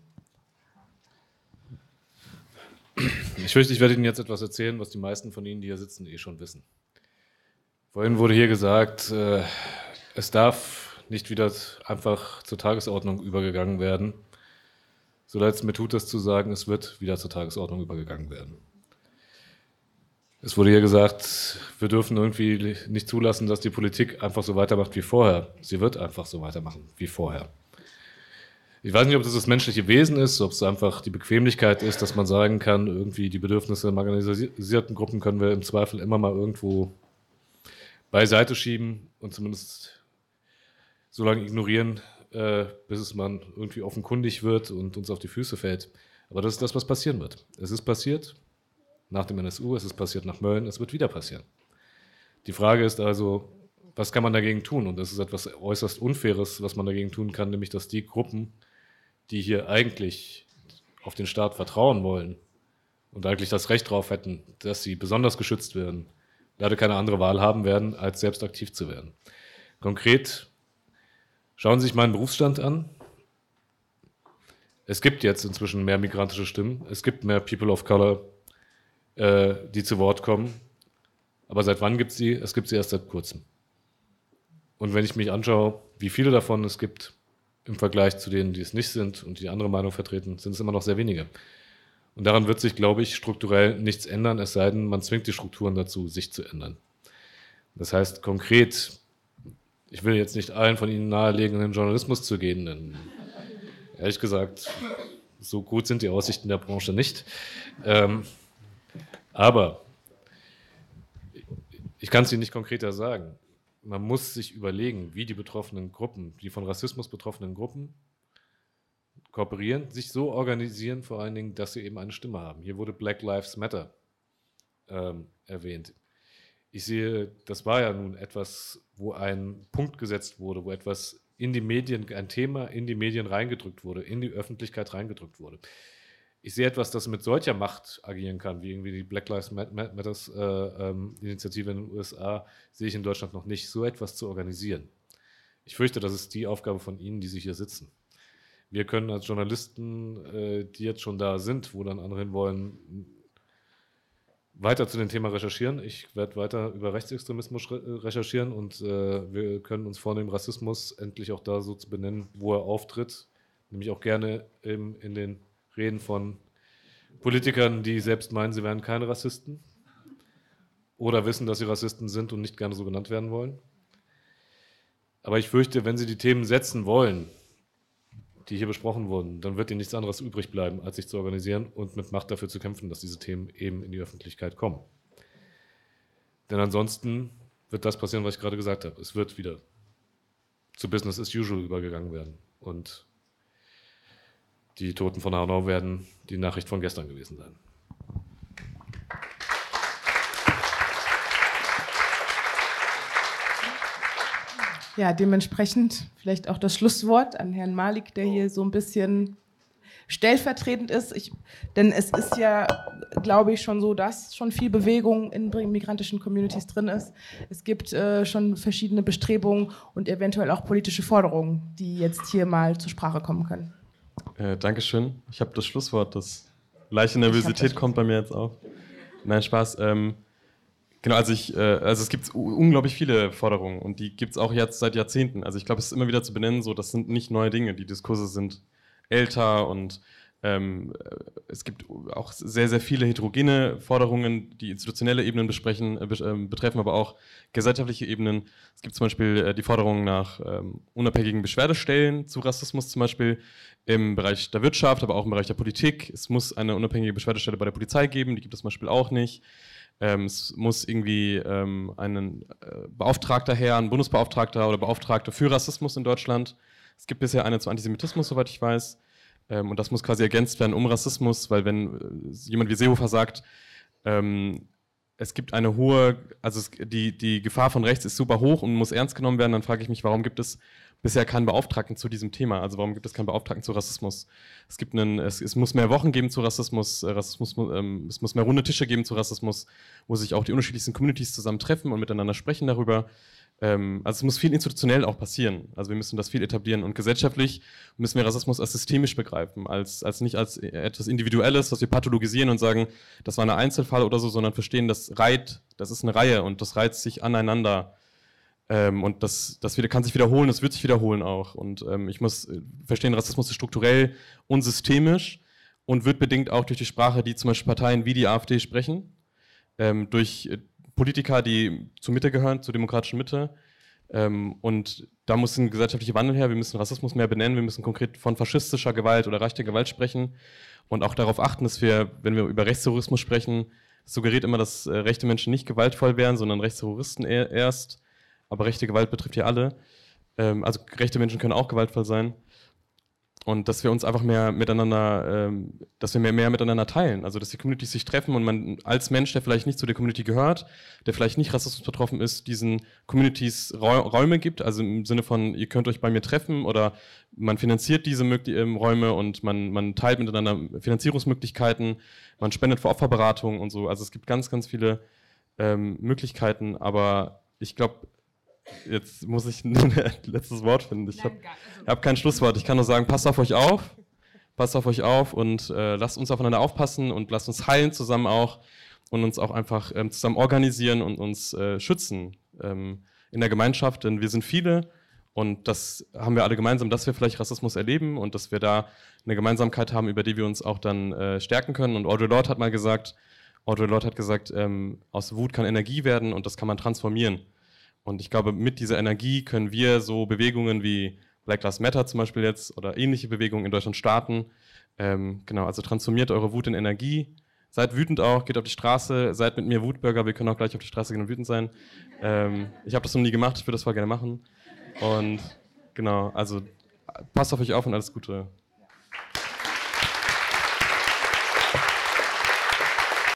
Ich fürchte, ich werde Ihnen jetzt etwas erzählen, was die meisten von Ihnen, die hier sitzen, eh schon wissen. Vorhin wurde hier gesagt, äh, es darf nicht wieder einfach zur Tagesordnung übergegangen werden. So leid es mir tut, das zu sagen, es wird wieder zur Tagesordnung übergegangen werden. Es wurde hier gesagt, wir dürfen irgendwie nicht zulassen, dass die Politik einfach so weitermacht wie vorher. Sie wird einfach so weitermachen wie vorher. Ich weiß nicht, ob das das menschliche Wesen ist, ob es einfach die Bequemlichkeit ist, dass man sagen kann, irgendwie die Bedürfnisse marginalisierten Gruppen können wir im Zweifel immer mal irgendwo beiseite schieben und zumindest so lange ignorieren, äh, bis es man irgendwie offenkundig wird und uns auf die Füße fällt. Aber das ist das, was passieren wird. Es ist passiert nach dem NSU, es ist passiert nach Mölln, es wird wieder passieren. Die Frage ist also, was kann man dagegen tun? Und das ist etwas äußerst Unfaires, was man dagegen tun kann, nämlich dass die Gruppen, die hier eigentlich auf den Staat vertrauen wollen und eigentlich das Recht darauf hätten, dass sie besonders geschützt werden, leider keine andere Wahl haben werden, als selbst aktiv zu werden. Konkret Schauen Sie sich meinen Berufsstand an. Es gibt jetzt inzwischen mehr migrantische Stimmen. Es gibt mehr People of Color, äh, die zu Wort kommen. Aber seit wann gibt es sie? Es gibt sie erst seit kurzem. Und wenn ich mich anschaue, wie viele davon es gibt im Vergleich zu denen, die es nicht sind und die andere Meinung vertreten, sind es immer noch sehr wenige. Und daran wird sich, glaube ich, strukturell nichts ändern, es sei denn, man zwingt die Strukturen dazu, sich zu ändern. Das heißt konkret, ich will jetzt nicht allen von Ihnen nahelegen, in den Journalismus zu gehen, denn ehrlich gesagt, so gut sind die Aussichten der Branche nicht. Ähm, aber ich kann es Ihnen nicht konkreter sagen. Man muss sich überlegen, wie die betroffenen Gruppen, die von Rassismus betroffenen Gruppen, kooperieren, sich so organisieren, vor allen Dingen, dass sie eben eine Stimme haben. Hier wurde Black Lives Matter ähm, erwähnt ich sehe, das war ja nun etwas, wo ein Punkt gesetzt wurde, wo etwas in die Medien, ein Thema in die Medien reingedrückt wurde, in die Öffentlichkeit reingedrückt wurde. Ich sehe etwas, das mit solcher Macht agieren kann, wie irgendwie die Black Lives Matters äh, ähm, Initiative in den USA, sehe ich in Deutschland noch nicht, so etwas zu organisieren. Ich fürchte, das ist die Aufgabe von Ihnen, die Sie hier sitzen. Wir können als Journalisten, äh, die jetzt schon da sind, wo dann andere hin wollen, weiter zu dem Thema recherchieren. Ich werde weiter über Rechtsextremismus recherchieren und äh, wir können uns vornehmen, Rassismus endlich auch da so zu benennen, wo er auftritt. Nämlich auch gerne eben in den Reden von Politikern, die selbst meinen, sie wären keine Rassisten oder wissen, dass sie Rassisten sind und nicht gerne so genannt werden wollen. Aber ich fürchte, wenn sie die Themen setzen wollen, die hier besprochen wurden, dann wird ihnen nichts anderes übrig bleiben, als sich zu organisieren und mit Macht dafür zu kämpfen, dass diese Themen eben in die Öffentlichkeit kommen. Denn ansonsten wird das passieren, was ich gerade gesagt habe. Es wird wieder zu Business as usual übergegangen werden. Und die Toten von Hanau werden die Nachricht von gestern gewesen sein. Ja, dementsprechend vielleicht auch das Schlusswort an Herrn Malik, der hier so ein bisschen stellvertretend ist. Ich, denn es ist ja, glaube ich, schon so, dass schon viel Bewegung in migrantischen Communities drin ist. Es gibt äh, schon verschiedene Bestrebungen und eventuell auch politische Forderungen, die jetzt hier mal zur Sprache kommen können. Äh, Dankeschön. Ich habe das Schlusswort. Das leichte Nervosität kommt bei mir jetzt auf. Nein, Spaß. Ähm, Genau, also ich, äh, also es gibt unglaublich viele Forderungen und die gibt es auch jetzt seit Jahrzehnten. Also ich glaube, es ist immer wieder zu benennen, so das sind nicht neue Dinge. Die Diskurse sind älter und ähm, es gibt auch sehr, sehr viele heterogene Forderungen, die institutionelle Ebenen besprechen, äh, ähm, betreffen, aber auch gesellschaftliche Ebenen. Es gibt zum Beispiel äh, die Forderung nach ähm, unabhängigen Beschwerdestellen zu Rassismus, zum Beispiel im Bereich der Wirtschaft, aber auch im Bereich der Politik. Es muss eine unabhängige Beschwerdestelle bei der Polizei geben, die gibt es zum Beispiel auch nicht. Ähm, es muss irgendwie ähm, einen äh, Beauftragter her, ein Bundesbeauftragter oder Beauftragter für Rassismus in Deutschland. Es gibt bisher eine zu Antisemitismus, soweit ich weiß. Ähm, und das muss quasi ergänzt werden um Rassismus, weil wenn äh, jemand wie Seehofer sagt, ähm, es gibt eine hohe, also es, die, die Gefahr von rechts ist super hoch und muss ernst genommen werden, dann frage ich mich, warum gibt es bisher keinen Beauftragten zu diesem Thema? Also warum gibt es keinen Beauftragten zu Rassismus? Es gibt einen, es, es muss mehr Wochen geben zu Rassismus, äh, Rassismus, ähm, es muss mehr runde Tische geben zu Rassismus, wo sich auch die unterschiedlichsten Communities zusammen treffen und miteinander sprechen darüber. Ähm, also es muss viel institutionell auch passieren. Also wir müssen das viel etablieren und gesellschaftlich müssen wir Rassismus als systemisch begreifen, als, als nicht als etwas Individuelles, was wir pathologisieren und sagen, das war ein Einzelfall oder so, sondern verstehen, das reiht, das ist eine Reihe und das reizt sich aneinander ähm, und das, das kann sich wiederholen, das wird sich wiederholen auch. Und ähm, ich muss äh, verstehen, Rassismus ist strukturell und systemisch und wird bedingt auch durch die Sprache, die zum Beispiel Parteien wie die AfD sprechen, ähm, durch äh, Politiker, die zur Mitte gehören, zur demokratischen Mitte. Ähm, und da muss ein gesellschaftlicher Wandel her. Wir müssen Rassismus mehr benennen. Wir müssen konkret von faschistischer Gewalt oder rechter Gewalt sprechen und auch darauf achten, dass wir, wenn wir über Rechtsterrorismus sprechen, suggeriert immer, dass äh, rechte Menschen nicht gewaltvoll wären, sondern Rechtsterroristen erst aber rechte Gewalt betrifft ja alle. Ähm, also rechte Menschen können auch gewaltvoll sein. Und dass wir uns einfach mehr miteinander, ähm, dass wir mehr, mehr miteinander teilen. Also dass die Communities sich treffen und man als Mensch, der vielleicht nicht zu der Community gehört, der vielleicht nicht rassistisch betroffen ist, diesen Communities Räume gibt. Also im Sinne von, ihr könnt euch bei mir treffen oder man finanziert diese ähm, Räume und man, man teilt miteinander Finanzierungsmöglichkeiten, man spendet für Opferberatung und so. Also es gibt ganz, ganz viele ähm, Möglichkeiten, aber ich glaube, Jetzt muss ich ein letztes Wort finden. Ich habe also hab kein Schlusswort. Ich kann nur sagen, passt auf euch auf. Passt auf euch auf und äh, lasst uns aufeinander aufpassen und lasst uns heilen zusammen auch und uns auch einfach ähm, zusammen organisieren und uns äh, schützen ähm, in der Gemeinschaft, denn wir sind viele und das haben wir alle gemeinsam, dass wir vielleicht Rassismus erleben und dass wir da eine Gemeinsamkeit haben, über die wir uns auch dann äh, stärken können. Und Audre Lorde hat mal gesagt, Audre Lorde hat gesagt, ähm, aus Wut kann Energie werden und das kann man transformieren. Und ich glaube, mit dieser Energie können wir so Bewegungen wie Black Lives Matter zum Beispiel jetzt oder ähnliche Bewegungen in Deutschland starten. Ähm, genau, also transformiert eure Wut in Energie. Seid wütend auch, geht auf die Straße, seid mit mir Wutbürger, wir können auch gleich auf die Straße gehen und wütend sein. Ähm, ich habe das noch nie gemacht, ich würde das voll gerne machen. Und genau, also passt auf euch auf und alles Gute.